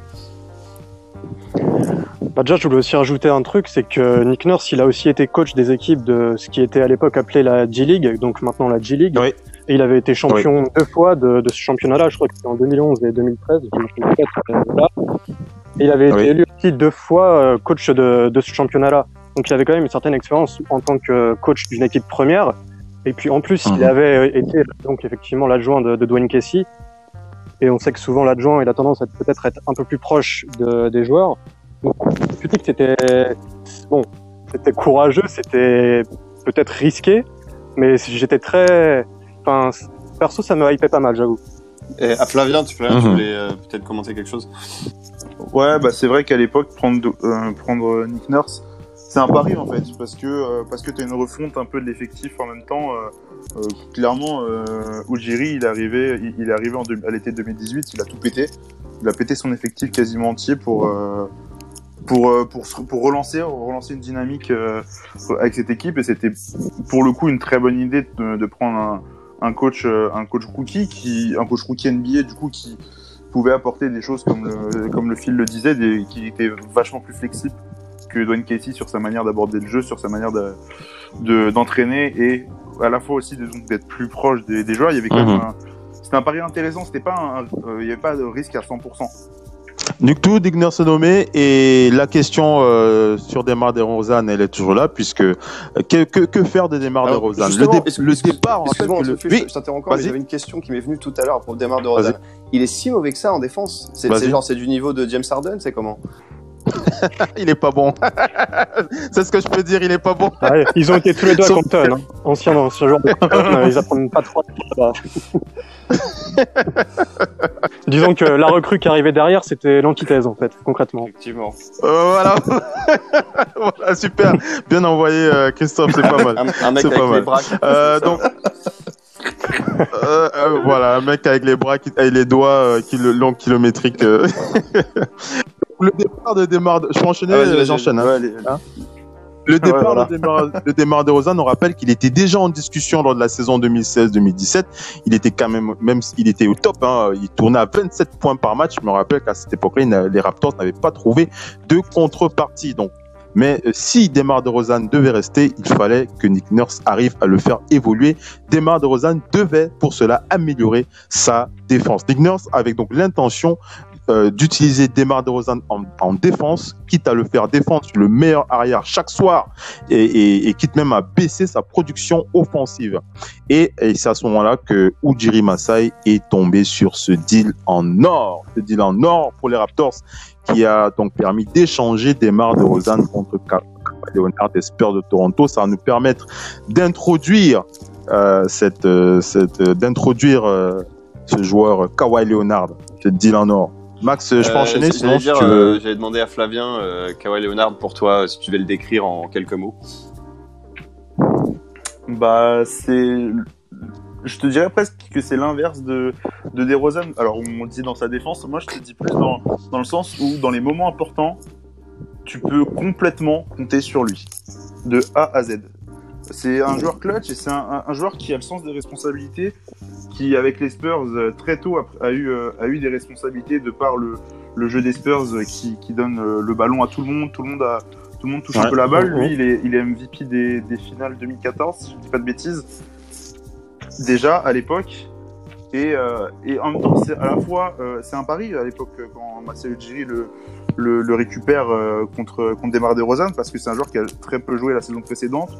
Bah déjà, je voulais aussi rajouter un truc, c'est que Nick Nurse, il a aussi été coach des équipes de ce qui était à l'époque appelé la G League, donc maintenant la G League. Oui. Et il avait été champion deux fois de, de ce championnat-là, je crois que c'était en 2011 et 2013. je me trompe pas, euh, voilà. Et il avait été Oui. élu aussi deux fois euh, coach de, de ce championnat-là. Donc il avait quand même une certaine expérience en tant que coach d'une équipe première. Et puis en plus, Mhm. il avait été donc effectivement l'adjoint de, de Dwayne Casey. Et on sait que souvent l'adjoint il a tendance à peut-être être un peu plus proche de, des joueurs. Donc je dis que c'était bon, c'était courageux, c'était peut-être risqué, mais j'étais très, enfin perso ça me hypait pas mal, j'avoue. Et à Flavien, tu, Flavien, tu Mhm. voulais euh, peut-être commenter quelque chose? Ouais, bah c'est vrai qu'à l'époque prendre euh, prendre Nick Nurse, c'est un pari en fait parce que euh, parce que t'as une refonte un peu de l'effectif en même temps. euh, euh, clairement, euh, Ujiri, il est arrivé, il, il est arrivé en à l'été 2018, il a tout pété, il a pété son effectif quasiment entier pour euh, pour euh, pour relancer relancer une dynamique euh, avec cette équipe et c'était pour le coup une très bonne idée de, de prendre un, un coach euh, un coach rookie qui un coach rookie NBA du coup qui pouvait apporter des choses comme le, comme le Phil le disait, des, qui était vachement plus flexible que Dwayne Casey sur sa manière d'aborder le jeu, sur sa manière de de- d'entraîner et à la fois aussi d'être plus proche des, des joueurs. Il y avait quand Mhm. même un, c'était un pari intéressant. C'était pas un, euh, il y avait pas de risque à 100%. Nick Nurse est nommé et la question euh, sur Demar DeRozan, elle est toujours là puisque euh, que, que, que faire de Demar Alors, DeRozan? Le, dé- le départ, en fait, Excuse-moi, le- oui, je t'interromps encore, mais j'avais une question qui m'est venue tout à l'heure pour Demar de Rozan. Il est si mauvais que ça en défense c'est genre, c'est du niveau de James Harden, c'est comment? (laughs) il est pas bon. (laughs) C'est ce que je peux dire, il est pas bon. Ouais, ils ont été tous les deux à Compton, hein. anciens anciens joueurs de Compton, euh, ils apprennent pas trop. là-bas. (laughs) Disons que la recrue qui arrivait derrière, c'était l'antithèse en fait, concrètement. Effectivement. Euh, voilà. voilà, super. Bien envoyé, euh, Christophe, c'est pas mal. Un, un mec C'est avec pas les mal. bras Euh, poussent, ça. donc, euh, euh, voilà, un mec avec les bras, qui, avec les doigts euh, qui le, longs kilométriques. Le départ de Demar, de- je peux enchaîner, Ah, vas-y, vas-y, j'enchaîne. hein. Ouais, allez, allez. Le départ voilà. de Demar, de on rappelle qu'il était déjà en discussion lors de la saison 2016-2017. Il était quand même, même il était au top. Hein, il tournait à 27 points par match. Je me rappelle qu'à cette époque-là, les Raptors n'avaient pas trouvé de contrepartie. Donc, mais euh, si Demar DeRozan devait rester, il fallait que Nick Nurse arrive à le faire évoluer. Demar DeRozan devait pour cela améliorer sa défense. Nick Nurse avec donc l'intention euh, d'utiliser Demar DeRozan en, en défense, quitte à le faire défendre sur le meilleur arrière chaque soir, et, et, et quitte même à baisser sa production offensive. Et, et c'est à ce moment-là que Ujiri Masai est tombé sur ce deal en or, ce deal en or pour les Raptors, qui a donc permis d'échanger Demar DeRozan contre Leonard des Spurs de Toronto. Ça va nous permettre d'introduire euh, cette, euh, cette, euh, d'introduire euh, ce joueur Kawhi Leonard, ce deal en or. Max, je peux Euh, enchaîner sinon si dire, tu veux. euh, demander à Flavien, euh, Kawhi Leonard, pour toi, si tu veux le décrire en quelques mots. Bah, c'est. Je te dirais presque que c'est l'inverse de, de DeRozan. Alors, on le dit dans sa défense. Moi, je te dis plus dans, dans le sens où, dans les moments importants, tu peux complètement compter sur lui. De A à Z. C'est un joueur clutch et c'est un, un- un joueur qui a le sens des responsabilités, qui, avec les Spurs, euh, très tôt a, a eu, euh, a eu des responsabilités de par le, le jeu des Spurs euh, qui, qui donne le ballon à tout le monde. Tout le monde, a, tout le monde touche un peu la balle. Mhm. Lui, il est, il est MVP des, des finales 2014, si je dis pas de bêtises. Déjà, à l'époque. Et, euh, et en même temps, c'est à la fois, euh, c'est un pari à l'époque quand Masai Ujiri le, le, le récupère euh, contre, contre Demar DeRozan parce que c'est un joueur qui a très peu joué la saison précédente.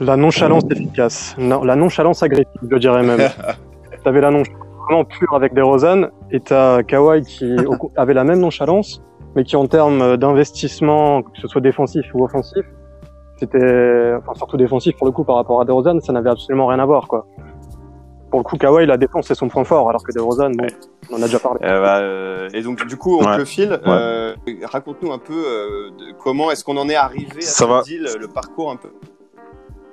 La nonchalance efficace. Non, la nonchalance agressive, je dirais même. (laughs) T'avais la nonchalance vraiment pure avec des Rosanne et t'as Kawhi qui (laughs) avait la même nonchalance, mais qui en termes d'investissement, que ce soit défensif ou offensif, c'était, enfin surtout défensif pour le coup par rapport à DeRozan, ça n'avait absolument rien à voir quoi. Pour le coup, Kawhi, la défense c'est son point fort, alors que DeRozan, bon, on en a déjà parlé. Euh, bah, euh, et donc, du coup, on Ouais. te file. Euh, Raconte-nous un peu euh, de- comment est-ce qu'on en est arrivé à Ça ce va. deal, le parcours un peu.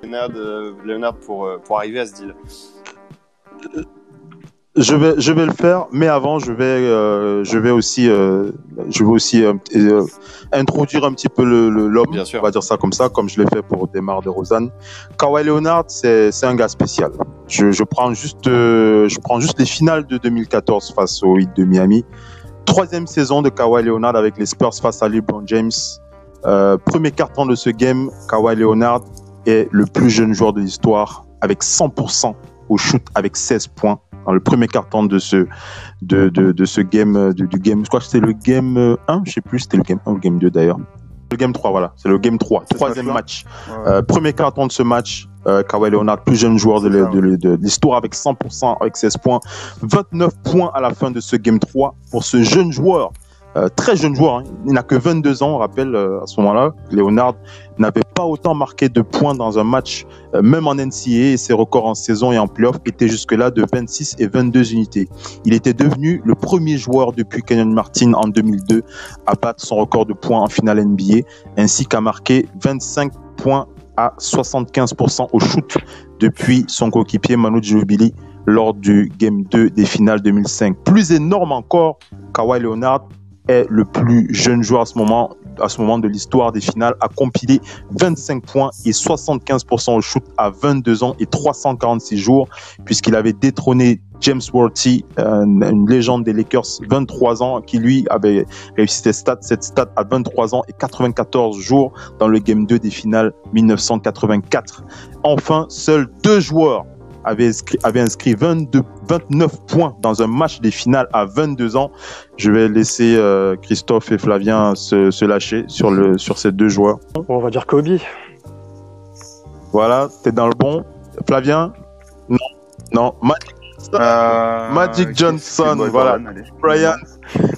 Leonard, euh, Leonard pour, euh, pour arriver à ce deal. Je vais, je vais le faire, mais avant, je vais, euh, je vais aussi, euh, je vais aussi euh, introduire un petit peu le le- l'homme. Bien sûr. On va dire ça comme ça, comme je l'ai fait pour Demar de Rosanne. Kawhi Leonard, c'est, c'est un gars spécial. Je, je prends juste, je prends juste les finales de 2014 face au Heat de Miami. Troisième saison de Kawhi Leonard avec les Spurs face à LeBron James. Premier carton de ce game, Kawhi Leonard est le plus jeune joueur de l'histoire avec 100% au shoot avec 16 points dans le premier carton de ce de, de, de ce game euh, du, game je crois que c'était le game euh, 1 je sais plus c'était le game 1 ou le game 2 d'ailleurs. Le game 3 voilà c'est le game 3 Ce troisième match. Ouais. euh, premier carton de ce match euh, Kawhi Leonard plus jeune joueur de l'histoire avec 100% avec 16 points. 29 points à la fin de ce game 3 pour ce jeune joueur euh, très jeune joueur, hein. il n'a que 22 ans, on rappelle euh, à ce moment-là. Leonard n'avait pas autant marqué de points dans un match, euh, même en NCAA, ses records en saison et en playoff étaient jusque-là de 26 et 22 unités. Il était devenu le premier joueur depuis Kenyon Martin en 2002 à battre son record de points en finale NBA, ainsi qu'à marquer 25 points à 75% au shoot depuis son coéquipier Manu Ginobili lors du Game 2 des finales 2005. Plus énorme encore, Kawhi Leonard le plus jeune joueur à ce moment, à ce moment de l'histoire des finales, a compilé 25 points et 75% au shoot à 22 ans et 346 jours, puisqu'il avait détrôné James Worthy, euh, une légende des Lakers, 23 ans, qui lui avait réussi cette stat, cette stat à 23 ans et 94 jours dans le Game 2 des finales 1984. Enfin, seuls deux joueurs avaient inscrit, avaient inscrit 22, 29 points dans un match des finales à 22 ans. Je vais laisser euh, Christophe et Flavien se, se lâcher sur, le, sur ces deux joueurs. On va dire Kobe. Voilà, t'es dans le bon. Flavien? Non, non. Magic, Euh, Johnson, moi, voilà. Brian,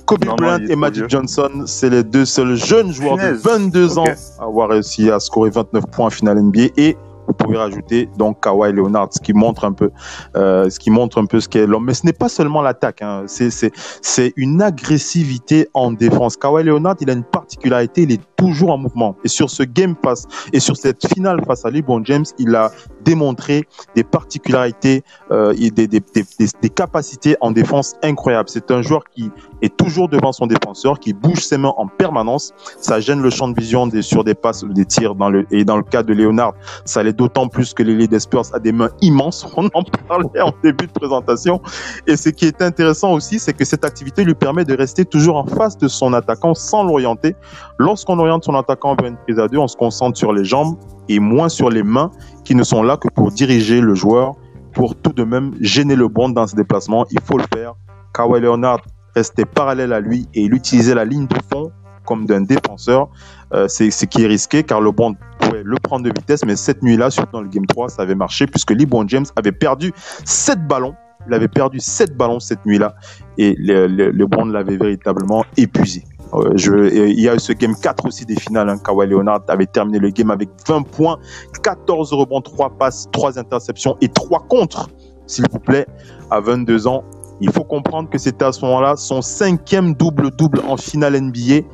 Kobe Non, Bryant et Magic vieux. Johnson, c'est les deux seuls jeunes joueurs de 22 ans à avoir réussi à scorer 29 points en finale NBA et vous pouvez rajouter donc Kawhi Leonard, ce qui montre un peu, euh, ce qui montre un peu ce qu'est l'homme. Mais ce n'est pas seulement l'attaque, hein. c'est c'est une agressivité en défense. Kawhi Leonard, il a une particularité, il est toujours en mouvement. Et sur ce game pass et sur cette finale face à LeBron James, il a démontré des particularités euh, et des, des capacités en défense incroyables. C'est un joueur qui est toujours devant son défenseur, qui bouge ses mains en permanence. Ça gêne le champ de vision des, sur des passes, des tirs. Et dans le cas de Leonard, ça l'est d'autant plus que l'élite des a des mains immenses. (laughs) On en parlait en début de présentation. Et ce qui est intéressant aussi, c'est que cette activité lui permet de rester toujours en face de son attaquant sans l'orienter. Lorsqu'on oriente son attaquant vers une prise à deux, on se concentre sur les jambes et moins sur les mains qui ne sont là que pour diriger le joueur, pour tout de même gêner le bond dans ses déplacements. Il faut le faire. Kawhi Leonard restait parallèle à lui et il utilisait la ligne de fond comme d'un défenseur. Euh, c'est ce qui est risqué car LeBron pouvait le prendre de vitesse, mais cette nuit-là, surtout dans le Game 3, ça avait marché puisque LeBron James avait perdu 7 ballons. Il avait perdu 7 ballons cette nuit-là et le, le, LeBron l'avait véritablement épuisé. Euh, il y a eu ce game 4 aussi des finales. Hein, Kawhi Leonard avait terminé le game avec 20 points, 14 rebonds, 3 passes, 3 interceptions et 3 contre, s'il vous plaît, à 22 ans. Il faut comprendre que c'était à ce moment-là son cinquième double-double en finale NBA.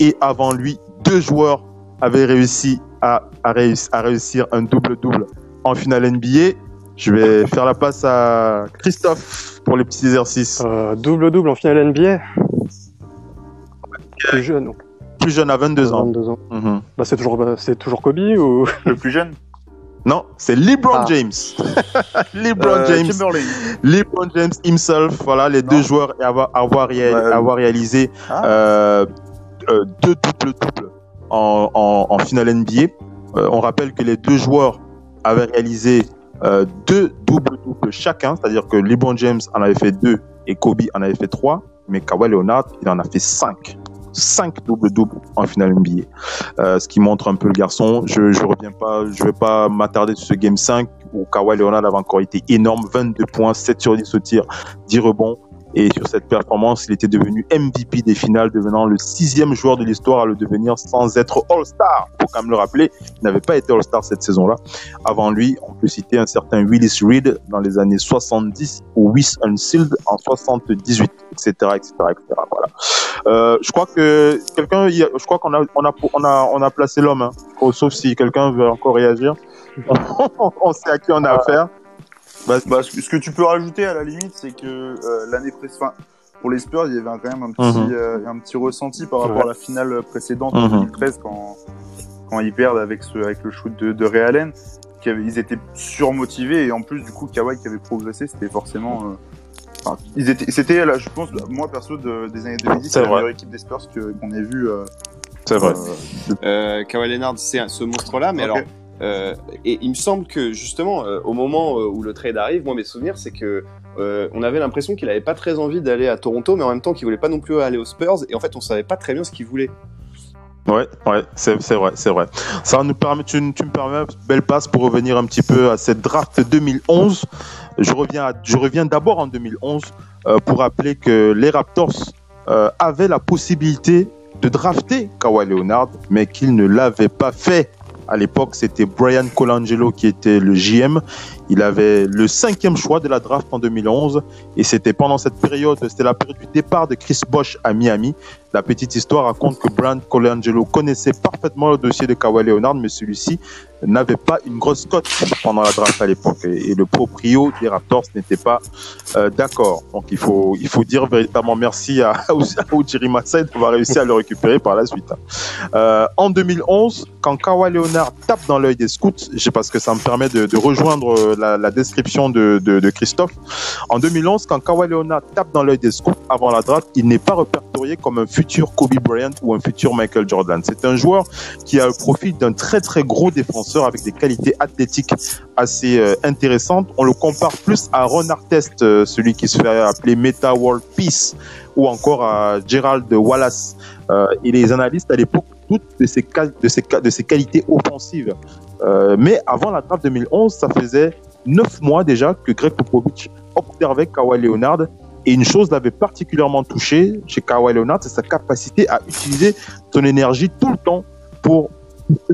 Et avant lui, deux joueurs avaient réussi à, à, réussir, à réussir un double-double en finale NBA. Je vais faire la passe à Christophe pour les petits exercices. Euh, double-double en finale NBA Plus jeune. donc. Plus jeune à 22 ans. 22 ans. Mhm. Bah, c'est toujours, bah, c'est toujours Kobe ou? Le plus jeune Non, c'est LeBron Ah. James. (laughs) LeBron Euh, James. LeBron James himself, voilà, les Non. deux joueurs à avoir, avoir, réa- Ouais. avoir réalisé Ah. euh, euh, deux double-double en, en, en finale NBA. On rappelle que les deux joueurs avaient réalisé deux double-double chacun, c'est-à-dire que LeBron James en avait fait deux et Kobe en avait fait trois, mais Kawhi Leonard, il en a fait cinq. Cinq double-double en finale NBA. Euh, ce qui montre un peu le garçon. Je je reviens pas, je vais pas m'attarder sur ce game 5 où Kawhi Leonard avait encore été énorme, 22 points, 7 sur 10 au tir, 10 rebonds. Et sur cette performance, il était devenu MVP des finales, devenant le sixième joueur de l'histoire à le devenir sans être All-Star. Faut quand même le rappeler, il n'avait pas été All-Star cette saison-là. Avant lui, on peut citer un certain Willis Reed dans les années 70 ou Wiss Unsealed en 78, etc., etc., etc. Voilà. Euh, je crois que quelqu'un, je crois qu'on a, on a, on a, on a placé l'homme, hein. Oh, sauf si quelqu'un veut encore réagir. (laughs) on sait à qui on a affaire. Bah, ce ce que tu peux rajouter à la limite, c'est que euh, l'année précédente, pour les Spurs, il y avait quand même un petit, Mhm. euh, un petit ressenti par rapport Ouais. à la finale précédente en Mhm. 2013 quand, quand ils perdent avec, ce, avec le shoot de, de Ray Allen. Ils étaient surmotivés et en plus, du coup, Kawhi qui avait progressé, c'était forcément. euh, enfin, ils étaient, c'était, là, je pense, moi perso, de- des années 2010, C'est c'est la vrai. meilleure équipe des Spurs que- qu'on ait vue. euh, C'est vrai. euh, Euh, Kawhi Leonard, c'est ce monstre-là, mais alors, euh, et il me semble que justement, euh, au moment euh, où le trade arrive, moi mes souvenirs, c'est que on avait l'impression qu'il avait pas très envie d'aller à Toronto, mais en même temps qu'il voulait pas non plus aller aux Spurs, et en fait, on savait pas très bien ce qu'il voulait. Ouais, ouais, c'est vrai, c'est vrai. Ça nous permet, tu, me permets, belle passe pour revenir un petit peu à cette draft 2011. Je reviens, je reviens d'abord en 2011 euh, pour rappeler que les Raptors avaient la possibilité de drafter Kawhi Leonard, mais qu'ils ne l'avaient pas fait. À l'époque, c'était Brian Colangelo qui était le GM. Il avait le cinquième choix de la draft en 2011 et c'était pendant cette période, c'était la période du départ de Chris Bosh à Miami. La petite histoire raconte que Brian Colangelo connaissait parfaitement le dossier de Kawhi Leonard, mais celui-ci n'avait pas une grosse cote pendant la draft à l'époque. Et, le proprio des Raptors n'était pas euh, d'accord. Donc il faut, il faut dire véritablement merci à, à Ujiri Masai d'avoir réussi à le récupérer par la suite. Euh, en 2011, quand Kawhi Leonard tape dans l'œil des scouts, je parce que ça me permet de, de rejoindre euh, la, description de, Christophe. En 2011, quand Kawhi Leonard tape dans l'œil des scouts avant la draft, il n'est pas répertorié comme un futur Kobe Bryant ou un futur Michael Jordan. C'est un joueur qui a le profil d'un très très gros défenseur avec des qualités athlétiques assez euh, intéressantes. On le compare plus à Ron Artest, euh, celui qui se fait appeler Meta World Peace, ou encore à Gerald Wallace. Euh, et les analystes à l'époque toutes de ses, ses qualités offensives. Euh, mais avant la draft 2011, ça faisait neuf mois déjà que Greg Popovich observait Kawhi Leonard et une chose l'avait particulièrement touché chez Kawhi Leonard, c'est sa capacité à utiliser son énergie tout le temps pour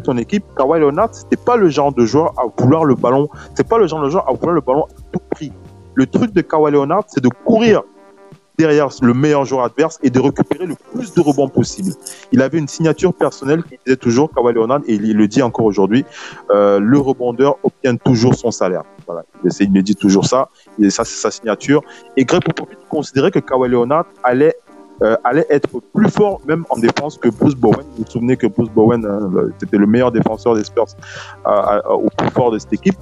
son équipe. Kawhi Leonard, c'était pas le genre de joueur à vouloir le ballon, c'est pas le genre de joueur à vouloir le ballon à tout prix. Le truc de Kawhi Leonard, c'est de courir derrière le meilleur joueur adverse et de récupérer le plus de rebonds possible. Il avait une signature personnelle qui disait toujours Kawhi Leonard et il le dit encore aujourd'hui, euh, le rebondeur obtient toujours son salaire. Voilà, il, essaie- me dit toujours ça, et ça c'est sa signature. Et Greg Popovich considérait que Kawhi Leonard allait euh, allait être plus fort même en défense que Bruce Bowen. Vous vous souvenez que Bruce Bowen le- c'était le meilleur défenseur des Spurs euh, euh, au plus fort de cette équipe.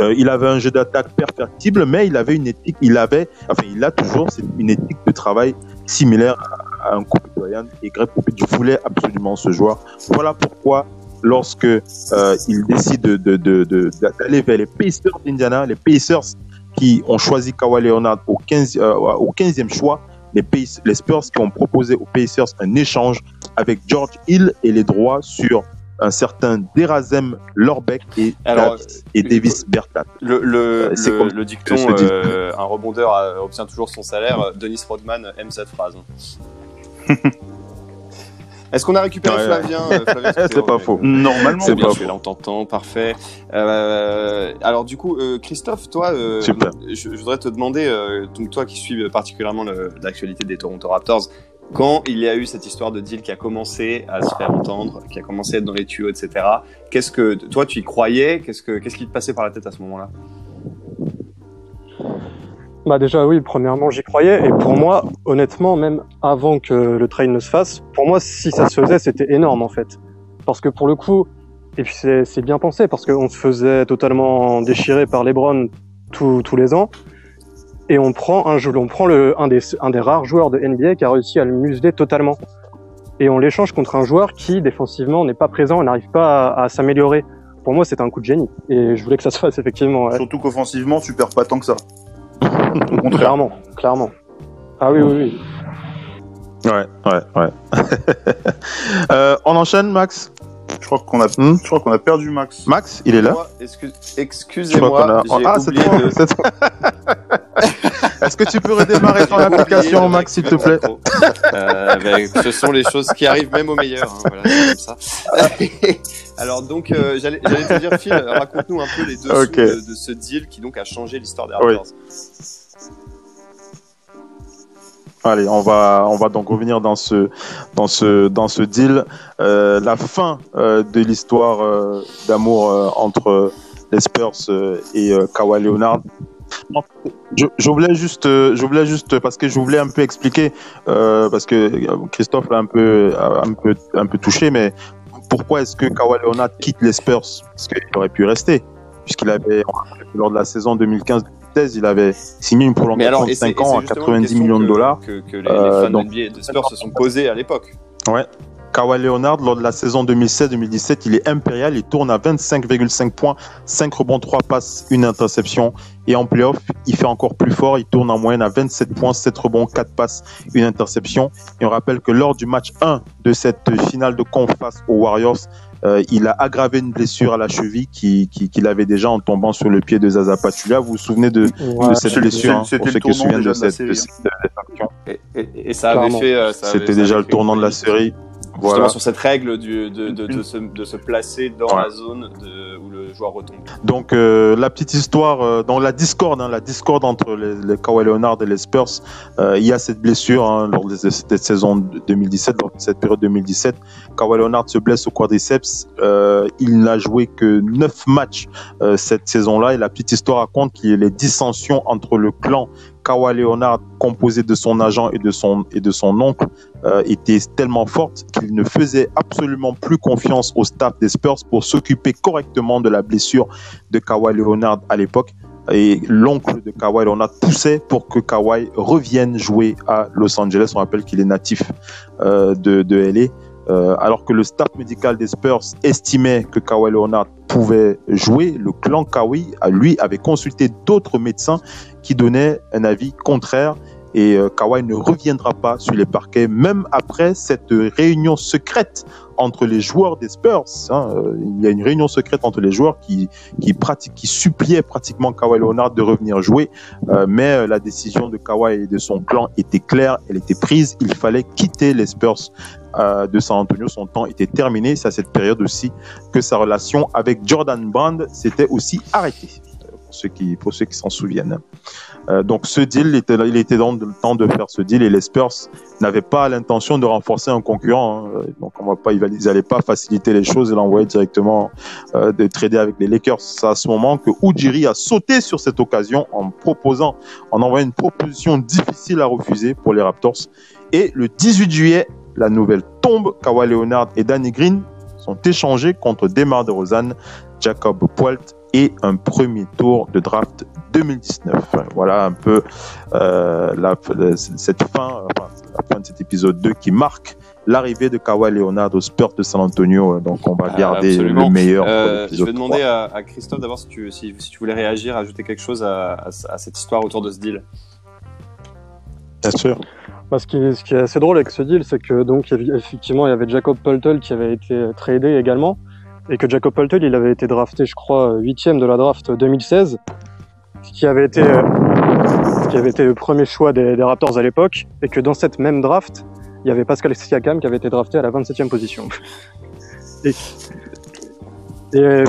Euh, il avait un jeu d'attaque perfectible, mais il avait une éthique, il avait, enfin, il a toujours une éthique de travail similaire à, un Kobe Bryant. Et Greg Popovich voulait absolument ce joueur. Voilà pourquoi, lorsque euh, il décide de, de, de, de- d'aller vers les Pacers d'Indiana, les Pacers qui ont choisi Kawhi Leonard au 15, euh, au 15e choix, les, les Spurs qui ont proposé aux Pacers un échange avec George Hill et les droits sur un certain Derazem Lorbeck et, Alors, et Davis Berthat. Le, le, Euh, c'est le, comme- le dicton, euh, un rebondeur euh, obtient toujours son salaire. Denis Rodman aime cette phrase. (laughs) Est-ce qu'on a récupéré Ouais. Flavien euh, (laughs) C'est pas faux. Normalement, C'est bien, pas faux. là, on t'entend, parfait. Euh, alors du coup, euh, Christophe, toi, euh, je, je voudrais te demander, euh, donc toi qui suis particulièrement l'actualité des Toronto Raptors, quand il y a eu cette histoire de deal qui a commencé à se faire entendre, qui a commencé à être dans les tuyaux, etc. Qu'est-ce que toi tu y croyais? Qu'est-ce que qu'est-ce qui te passait par la tête à ce moment-là? Bah déjà oui, premièrement j'y croyais et pour moi, honnêtement, même avant que le trade ne se fasse, pour moi si ça se faisait c'était énorme en fait. Parce que pour le coup, et puis c'est bien pensé parce qu'on se faisait totalement déchirer par LeBron tous tous les ans et on prend un jeu, on prend le un des un des rares joueurs de NBA qui a réussi à le museler totalement et on l'échange contre un joueur qui défensivement n'est pas présent et n'arrive pas à, à s'améliorer. Pour moi c'était un coup de génie et je voulais que ça se fasse effectivement. ouais. surtout qu'offensivement, tu perds pas tant que ça. Au contraire. Clairement, clairement. Ah oui, oui, oui. Ouais, ouais, ouais. (laughs) Euh, on enchaîne, Max? Je crois qu'on a, Hmm? je crois qu'on a perdu Max. Max, il est là? Excusez-moi, a- j'ai Ah, c'est oublié toi, de. (laughs) Est-ce que tu peux redémarrer ton application, Max, s'il te plaît. Euh, ben, Ce sont les choses qui arrivent même aux meilleurs. hein, voilà, c'est comme ça. (laughs) Alors donc, euh, j'allais te dire, Phil, raconte-nous un peu les dessous Ok. de, de ce deal qui donc a changé l'histoire des Oui. Raptors. Allez, on va, on va donc revenir dans ce, dans ce, dans ce deal. Euh, la fin euh, de l'histoire euh, d'amour entre les Spurs et Kawhi Leonard. Je, je voulais juste, euh, je voulais juste parce que je voulais un peu expliquer euh, parce que euh, Christophe l'a un peu, un peu, un peu touché, mais pourquoi est-ce que Kawhi Leonard quitte les Spurs? Parce qu'il aurait pu rester puisqu'il avait lors de la saison 2015 2016 il avait signé une Mais alors, prolongation de et c'est- 5 et c'est ans à justement 90 une question millions de dollars. que, que les, les fans donc- de NBA et de Spurs se sont posés à l'époque. Kawhi Leonard, lors de la saison 2016-2017, il est impérial. Il tourne à 25,5 points, 5 rebonds, 3 passes, une interception. Et en playoff, il fait encore plus fort. Il tourne en moyenne à 27 points, 7 rebonds, 4 passes, une interception. Et on rappelle que lors du match 1 de cette finale de conf face aux Warriors, euh, il a aggravé une blessure à la cheville qui- qui- qu'il avait déjà en tombant sur le pied de Zaza Pachulia. Vous vous souvenez de, Ouais. de cette blessure hein, c'était Pour le ceux qui se souviennent de cette, de série, cette- de cette action? Et, et- et ça avait Clairement. fait. euh, C'était déjà le tournant de la une- Justement Voilà. sur cette règle du- de, de, de, se, de se placer dans Ouais. la zone de, où le joueur retombe. Donc euh, la petite histoire, euh, dans la discorde, hein, la discorde entre les, les Kawhi Leonard et les Spurs, euh, il y a cette blessure hein, lors de cette saison de 2017, lors de cette période 2017. Kawhi Leonard se blesse au quadriceps. Euh, il n'a joué que neuf matchs euh, cette saison-là. Et la petite histoire raconte qu'il y a les dissensions entre le clan Kawhi Leonard, composé de son agent et de son oncle, euh, étaient tellement fortes qu'il ne faisait absolument plus confiance au staff des Spurs pour s'occuper correctement de la blessure de Kawhi Leonard à l'époque. Et l'oncle de Kawhi Leonard poussait pour que Kawhi revienne jouer à Los Angeles. On rappelle qu'il est natif euh, de LA. Euh, alors que le staff médical des Spurs estimait que Kawhi Leonard pouvait jouer, le clan Kawhi, lui, avait consulté d'autres médecins qui donnaient un avis contraire et euh, Kawhi ne reviendra pas sur les parquets, même après cette réunion secrète entre les joueurs des Spurs. hein. Euh, il y a une réunion secrète entre les joueurs qui, suppliaient pratiquement Kawhi Leonard de revenir jouer, Euh, mais la décision de Kawhi et de son clan était claire, elle était prise, il fallait quitter les Spurs euh, de San Antonio, son temps était terminé, c'est à cette période aussi que sa relation avec Jordan Brand s'était aussi arrêtée, pour ceux qui, pour ceux qui s'en souviennent. Euh, donc ce deal, il était, il était dans le temps de faire ce deal et les Spurs n'avaient pas l'intention de renforcer un concurrent. hein. Donc on va pas, ils n'allaient pas faciliter les choses et l'envoyer directement euh, de trader avec les Lakers. C'est à ce moment que Ujiri a sauté sur cette occasion en proposant, en envoyant une proposition difficile à refuser pour les Raptors. Et le 18 juillet, la nouvelle tombe. Kawhi Leonard et Danny Green sont échangés contre Demar DeRozan, Jacob Poelt et un premier tour de draft 2019. Voilà un peu euh, la, cette fin, enfin, la fin de cet épisode 2 qui marque l'arrivée de Kawhi Leonard aux Spurs de San Antonio. Donc on va Ah, garder absolument. le meilleur pour Euh, je vais demander 3. à, à Christophe d'abord si tu, si, si tu voulais réagir, ajouter quelque chose à, à- à cette histoire autour de ce deal. Bien sûr. Bah, ce, qui, ce qui est assez drôle avec ce deal, c'est que donc effectivement il y avait Jacob Poltel qui avait été tradé également, et que Jacob Poltel il avait été drafté, je crois, huitième de la draft 2016, ce qui avait été euh, ce qui avait été le premier choix des, des Raptors à l'époque, et que dans cette même draft, il y avait Pascal Siakam qui avait été drafté à la 27e position. Et, et Ouais.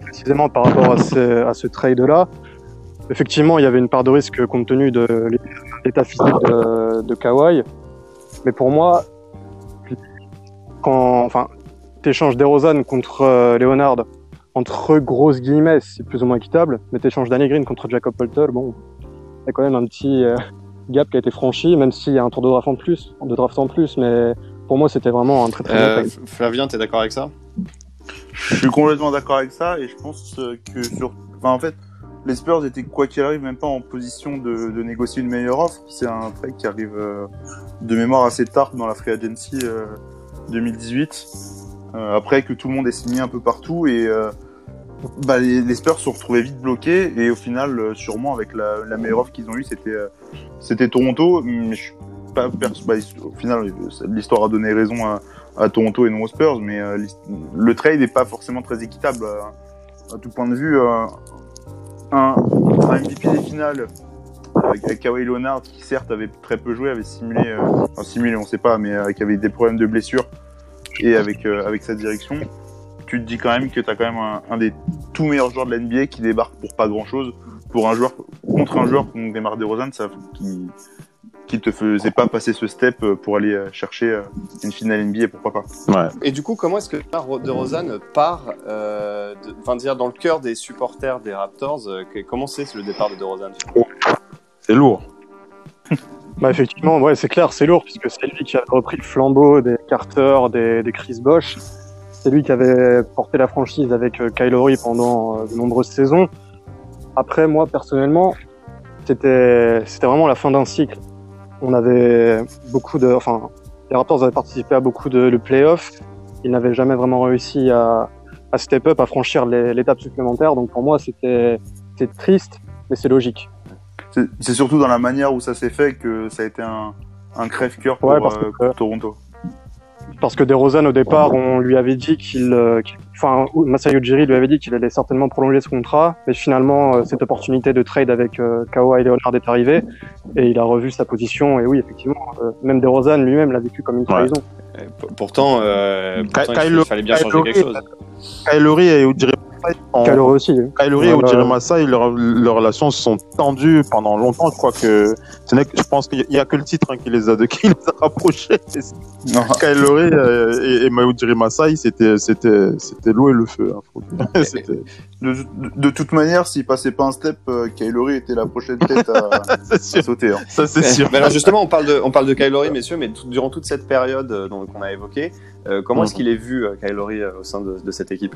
précisément par rapport à ce, à ce trade-là, effectivement, il y avait une part de risque compte tenu de l'état physique de, de Kawhi. Mais pour moi, quand, enfin, t'échanges DeRozan contre euh, Leonard, entre grosses guillemets, c'est plus ou moins équitable, mais t'échanges Danny Green contre Jacob Poltel, bon, il y a quand même un petit euh, gap qui a été franchi, même s'il y a un tour de draft en plus, de draft en plus, mais pour moi, c'était vraiment un très très bon Euh, trade. Flavien, t'es d'accord avec ça? Je suis complètement d'accord avec ça et je pense euh, que sur, enfin en fait, les Spurs étaient quoi qu'il arrive même pas en position de, négocier une meilleure offre. C'est un trade qui arrive euh, de mémoire assez tard dans la free agency euh, 2018. euh, après que tout le monde ait signé un peu partout et euh, bah, les, Spurs se sont retrouvés vite bloqués et au final, euh, sûrement avec la, meilleure offre qu'ils ont eue, c'était euh, Toronto. Mais je suis pas bah, au final, euh, l'histoire a donné raison à, Toronto et non aux Spurs, mais euh, le trade n'est pas forcément très équitable euh, à tout point de vue. euh, un, un MVP des finales avec, Kawhi Leonard qui certes avait très peu joué, avait simulé, euh, enfin simulé on sait pas, mais euh, qui avait des problèmes de blessure et avec euh, avec sa direction, tu te dis quand même que tu as quand même un, un des tout meilleurs joueurs de la NBA qui débarque pour pas grand chose pour un joueur contre un joueur comme Demar Derozan ça qui qui te faisait pas passer ce step euh, pour aller euh, chercher euh, une finale NBA pourquoi pas. Ouais. Et du coup, comment est-ce que de Rosanne part, euh, de- enfin dire dans le cœur des supporters des Raptors, euh, comment c'est le départ de DeRozan C'est lourd. (laughs) Bah effectivement, ouais, c'est clair, c'est lourd puisque c'est lui qui a repris le flambeau des Carter, des, des Chris Bosh. C'est lui qui avait porté la franchise avec Kyle Lowry pendant de nombreuses saisons. Après, moi personnellement, c'était c'était vraiment la fin d'un cycle. On avait beaucoup de, enfin, les Raptors avaient participé à beaucoup de, de playoffs. Ils n'avaient jamais vraiment réussi à, à step up, à franchir l'étape supplémentaire. Donc pour moi, c'était triste, mais c'est logique. C'est surtout dans la manière où ça s'est fait que ça a été un, un crève-cœur pour, Ouais, parce euh, que- pour Toronto. parce que DeRozan au départ on lui avait dit qu'il euh, qu'il- enfin Masai Ujiri lui avait dit qu'il allait certainement prolonger ce contrat mais finalement euh, cette opportunité de trade avec euh, Kawhi Leonard est arrivée et il a revu sa position et oui effectivement euh, même DeRozan lui-même l'a vécu comme une trahison Et Pourtant, euh, pourtant, il, Kyle- il fallait bien Kyle changer quelque chose. Kyle Lowry et Ujiri Lowry aussi Lowry et. Ujiri Masai, leurs relations se sont tendues pendant longtemps. Je crois que ce n'est que- je pense qu'il y a que le titre hein, qui les a de qui (laughs) les a rapprochés. (laughs) Lowry euh, et, et Ujiri Masai, c'était c'était c'était l'eau et le feu. hein, faut dire. (laughs) C'était- De, toute manière, s'il passait pas un step, euh, Kyle Lowry était la prochaine tête à, c'est à sûr, sauter. hein. ça c'est sûr. Mais alors justement, on parle de, on parle de messieurs, mais durant toute cette période euh, qu'on a évoquée, euh, comment est-ce qu'il est vu, euh, euh, au sein de, de cette équipe?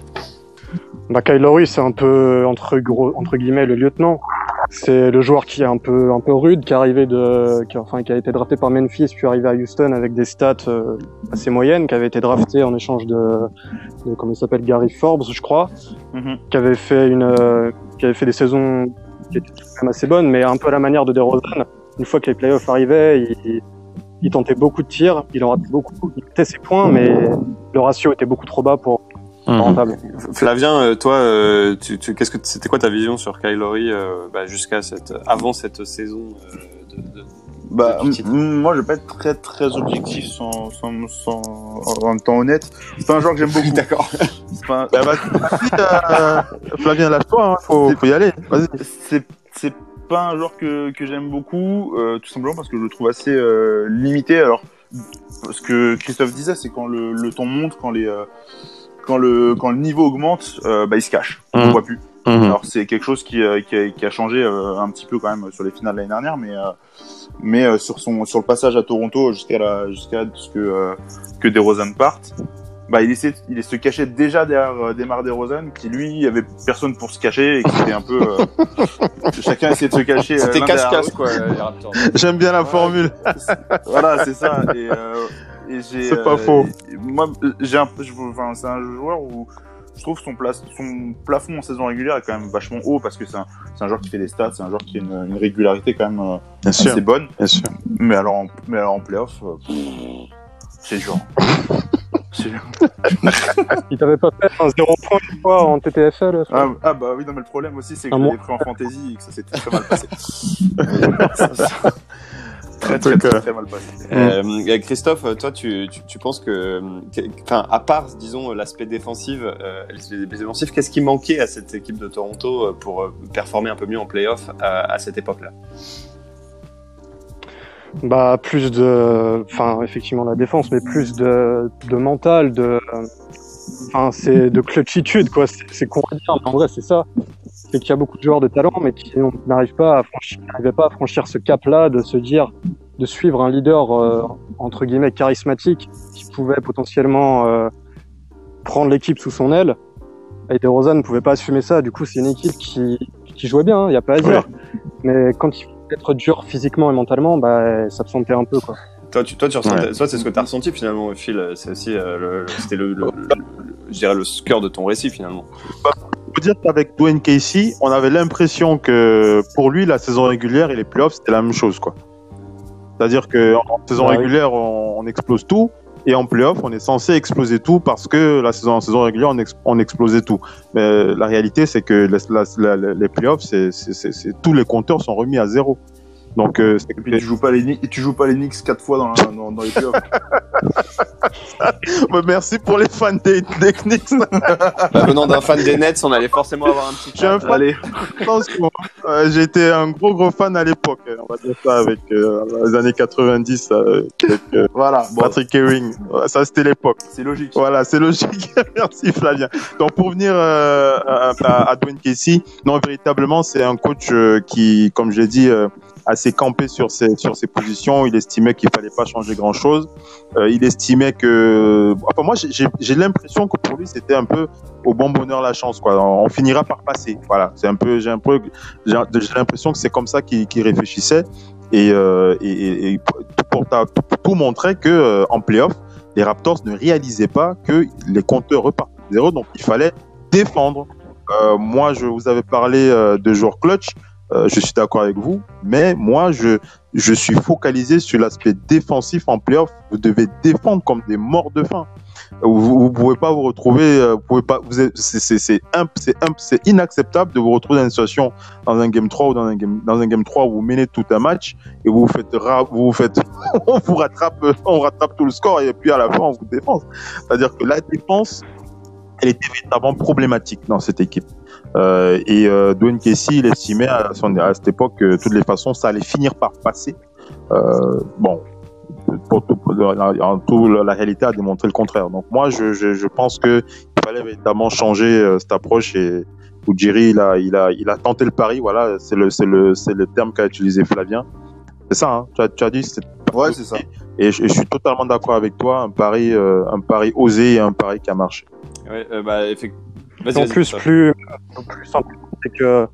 Bah, Kyle c'est un peu entre gros entre guillemets le lieutenant. C'est le joueur qui est un peu un peu rude qui est arrivé de qui, enfin qui a été drafté par Memphis puis arrivé à Houston avec des stats euh, assez moyennes qui avait été drafté en échange de, de comment il s'appelle Gary Forbes je crois. Mhm. qui avait fait une euh, qui avait fait des saisons qui étaient quand même assez bonnes mais un peu à la manière de DeRozan. Une fois que les playoffs arrivaient il, il tentait beaucoup de tirs il en ratait beaucoup il mettait ses points mais le ratio était beaucoup trop bas pour Mhm. rentable Flavien, euh, toi, euh, tu, tu, qu'est-ce que c'était quoi ta vision sur Kyle Lowry euh, bah, jusqu'à cette, avant cette saison euh, de, de- Bah, moi, je vais pas être très très objectif sans, sans, sans en étant honnête. C'est pas un joueur que j'aime beaucoup. (laughs) D'accord. C'est pas un- Bah, euh, (laughs) Flavien, lâche-toi, hein, faut, faut y aller. Vas-y. c'est c'est pas un joueur que, que j'aime beaucoup, euh, tout simplement parce que je le trouve assez euh, limité. Alors, ce que Christophe disait, c'est quand le, le ton monte, quand les euh, quand le quand le niveau augmente, euh, bah il se cache, on Mhm. le voit plus. Mhm. Alors c'est quelque chose qui, euh, qui, a, qui a changé euh, un petit peu quand même sur les finales de l'année dernière, mais euh, mais euh, sur son sur le passage à Toronto jusqu'à la jusqu'à ce que euh, que DeRozan parte, bah il essaie il se cachait déjà derrière euh, Demar DeRozan qui lui avait personne pour se cacher et qui était un peu euh, (laughs) chacun essayait de se cacher. C'était l'autre. quoi, les Raptors. J'aime bien la Ouais. formule. Voilà, c'est ça. Et, euh, C'est pas euh, faux. Moi, j'ai un, peu- je, enfin, c'est un joueur où je trouve son, place, son plafond en saison régulière est quand même vachement haut parce que c'est un, un, joueur qui fait des stats, c'est un joueur qui a une, une régularité quand même euh, assez sûr. bonne. Bien sûr. Mais alors en, mais alors en playoff, euh, c'est dur. (laughs) C'est dur. Il t'avait pas fait un 0 point une fois en TTFL Ah, ah bah oui, non mais le problème aussi c'est que je mois. l'ai pris en fantasy et que ça s'est très mal passé. Ça, (laughs) ça- (laughs) très, très, très, euh, très mal passé. Euh, et Christophe, toi, tu, tu, tu penses que, enfin, à part, disons, l'aspect défensif, euh, l'aspect défensif, qu'est-ce qui manquait à cette équipe de Toronto euh, pour euh, performer un peu mieux en playoff à, à cette époque-là? Bah plus de, enfin effectivement la défense, mais plus de, de mental, de, enfin c'est de clutchitude quoi. C'est c'est con à dire, mais en vrai c'est ça. C'est qu'il y a beaucoup de joueurs de talent, mais qui n'arrivent pas à franchir, n'arrivaient pas à franchir ce cap-là, de se dire, de suivre un leader euh, entre guillemets charismatique qui pouvait potentiellement euh, prendre l'équipe sous son aile. Et DeRozan ne pouvait pas assumer ça. Du coup, c'est une équipe qui, qui jouait bien, il n'y a pas à dire. Mais quand il faut être dur physiquement et mentalement, bah, ça sentait un peu quoi. Toi, tu, toi, tu Ouais. toi, c'est ce que tu as ressenti finalement, Phil. C'est aussi, euh, le- le- c'était le, le- le- je dirais le cœur de ton récit finalement. Faut dire qu'avec Dwayne Casey, on avait l'impression que pour lui, la saison régulière et les playoffs, c'était la même chose. quoi. C'est-à-dire qu'en saison Ah oui. régulière, on, on explose tout. Et en playoff, on est censé exploser tout parce que la saison, en saison régulière, on, ex- on explosait tout. Mais la réalité, c'est que les, la- la- les playoffs, c'est, tous les compteurs sont remis à zéro. Donc, euh, c'est Et puis tu joues pas les tu joues pas les Knicks quatre fois dans, la- dans, dans les playoffs. (laughs) Ouais, (laughs) merci pour les fans des, des Knicks. (laughs) Bah, venant d'un fan des Nets, on allait forcément avoir un petit. J'ai un fan euh, j'étais un gros gros fan à l'époque. euh, On va dire ça avec euh, les années 90 euh, avec euh, voilà, bon, Patrick Ewing. Ouais, Ça c'était l'époque. c'est logique. Voilà, c'est logique. (laughs) Merci Flavien. Donc pour venir euh, à, à, à Dwayne Casey, non véritablement c'est un coach euh, qui, comme je l'ai dit, euh, assez campé sur ses sur ses positions. Il estimait qu'il fallait pas changer grand chose. il estimait que, enfin moi j'ai- l'impression que pour lui c'était un peu au bon bonheur la chance quoi. On finira par passer. Voilà, c'est un peu j'ai un peu j'ai l'impression que c'est comme ça qu'il qu'il réfléchissait et, euh, et, et- pour, tout montrer que euh, en playoff les Raptors ne réalisaient pas que les compteurs repartent de zéro, donc il fallait défendre. Euh, moi, je vous avais parlé euh, de joueurs clutch, euh, je suis d'accord avec vous, mais moi, je, je suis focalisé sur l'aspect défensif en playoff. Vous devez défendre comme des morts de faim. Vous, vous pouvez pas vous retrouver, euh, vous pouvez pas, c'est inacceptable de vous retrouver dans une situation dans un game 3 ou dans un game dans un game 3 où vous menez tout un match et vous vous faites vous faites (laughs) on vous rattrape on rattrape tout le score et puis à la fin on vous défense. C'est-à-dire que la défense elle était véritablement problématique dans cette équipe. Euh, et euh, Dwayne Casey, il estimait à, son- à cette époque que de toutes les façons, ça allait finir par passer. Euh, bon, pour, pour- pour- en tout, la, la réalité a démontré le contraire. Donc moi, je, je, je pense que il fallait véritablement changer euh, cette approche et Ujiri, il a, il a, il a tenté le pari. Voilà, c'est le, c'est le, c'est le terme qu'a utilisé Flavien. C'est ça, hein, tu, as, tu as dit, c'est Ouais, c'est ça. et je, suis totalement d'accord avec toi. Un pari, euh, un pari osé et un pari qui a marché. Ouais, euh, bah, effect- Vas-y, En vas-y, plus, plus, plus simple, c'est que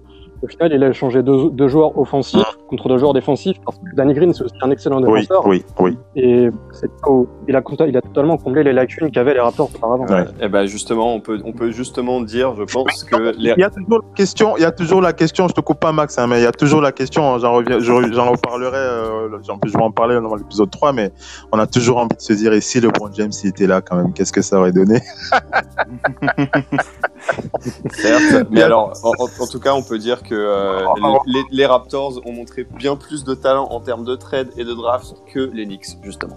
au final, il a échangé deux, deux joueurs offensifs contre deux joueurs défensifs parce que Danny Green, c'est aussi un excellent Oui, défenseur. oui, oui. Et c'est là où il a, compta- il a totalement comblé les lacunes qu'avaient les Raptors auparavant. Ouais. Eh ben justement, on peut, on peut justement dire, je pense que les... Il y a toujours la question, il y a toujours la question, je te coupe pas Max, hein, mais il y a toujours la question, j'en reviens, je- j'en reparlerai, euh, j'en je vais en parler dans l'épisode 3, mais on a toujours envie de se dire, et si LeBron James il était là quand même, qu'est-ce que ça aurait donné? (laughs) (laughs) Certes, mais alors, en, tout cas, on peut dire que euh, les, Raptors ont montré bien plus de talent en termes de trade et de draft que les Knicks, justement.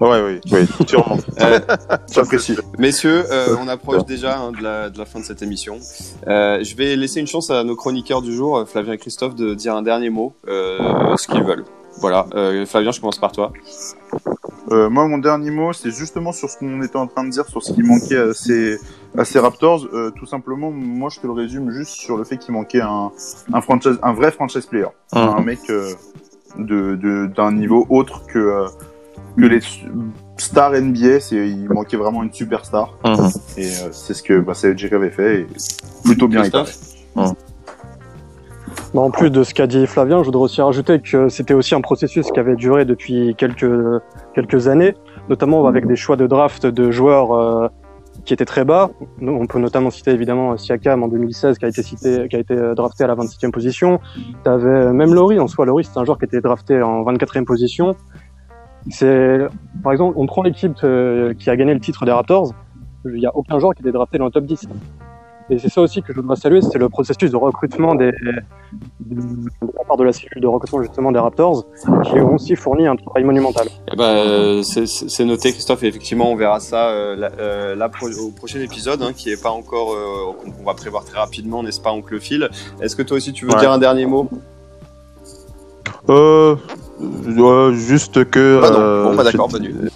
Ouais, oui, oui, sûrement. (laughs) Euh, (laughs) J'apprécie. messieurs, euh, on approche déjà hein, de, la, de la fin de cette émission. Euh, je vais laisser une chance à nos chroniqueurs du jour, Flavien et Christophe, de dire un dernier mot, euh, ce qu'ils veulent. Voilà, euh, Flavien, je commence par toi. Euh, moi, mon dernier mot, c'est justement sur ce qu'on était en train de dire, sur ce qui manquait à ces, à ces Raptors. Euh, tout simplement, moi, je te le résume juste sur le fait qu'il manquait un, un, franchise, un vrai franchise player. Un mec euh, de, de, d'un niveau autre que, que les stars NBA. C'est, il manquait vraiment une superstar. Mhm. Et euh, c'est ce que bah, avait fait. Et plutôt bien. il Christophe Mais en plus de ce qu'a dit Flavien, je voudrais aussi rajouter que c'était aussi un processus qui avait duré depuis quelques, quelques années, notamment avec des choix de draft de joueurs euh, qui étaient très bas. On peut notamment citer évidemment Siakam en 2016 qui a été cité, qui a été drafté à la 27e position. T'avais même Laurie en soi. Laurie c'est un joueur qui a été drafté en 24e position. C'est, par exemple, on prend l'équipe qui a gagné le titre des Raptors. Il n'y a aucun joueur qui a été drafté dans le top 10. Et c'est ça aussi que je dois saluer, c'est le processus de recrutement des, de, la part de la cellule de recrutement justement des Raptors, qui ont aussi fourni un travail monumental. Eh ben, c'est noté, Christophe, et effectivement, on verra ça euh, euh au prochain épisode, hein, qui est pas encore, euh, qu'on va prévoir très rapidement, n'est-ce pas, Oncle Phil? Est-ce que toi aussi, tu veux dire un dernier mot? Euh, juste que. Bah non. bon, bah d'accord, pas (laughs) nul.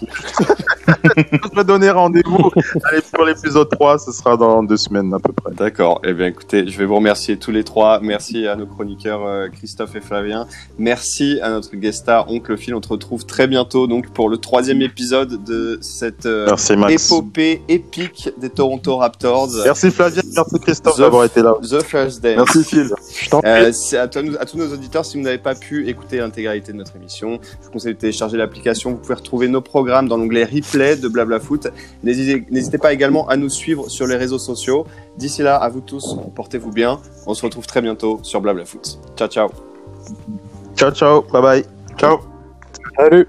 (laughs) je vais donner rendez-vous. Allez, pour l'épisode 3, ce sera dans deux semaines à peu près. D'accord. Eh bien, écoutez, je vais vous remercier tous les trois. Merci à nos chroniqueurs euh, Christophe et Flavien. Merci à notre guest star Oncle Phil. On te retrouve très bientôt donc pour le troisième épisode de cette euh, épopée épique des Toronto Raptors. Merci Flavien, merci Christophe d'avoir été là. The First Day. Merci Phil. Euh, à, à, tous nos auditeurs, si vous n'avez pas pu écouter l'intégralité de notre émission, je vous conseille de télécharger l'application. Vous pouvez retrouver nos programmes dans l'onglet replay de Blabla Foot. N'hésitez pas également à nous suivre sur les réseaux sociaux. D'ici là, à vous tous, portez-vous bien. On se retrouve très bientôt sur Blabla Foot. Ciao, ciao. Ciao, ciao. Bye bye. Ciao. Salut.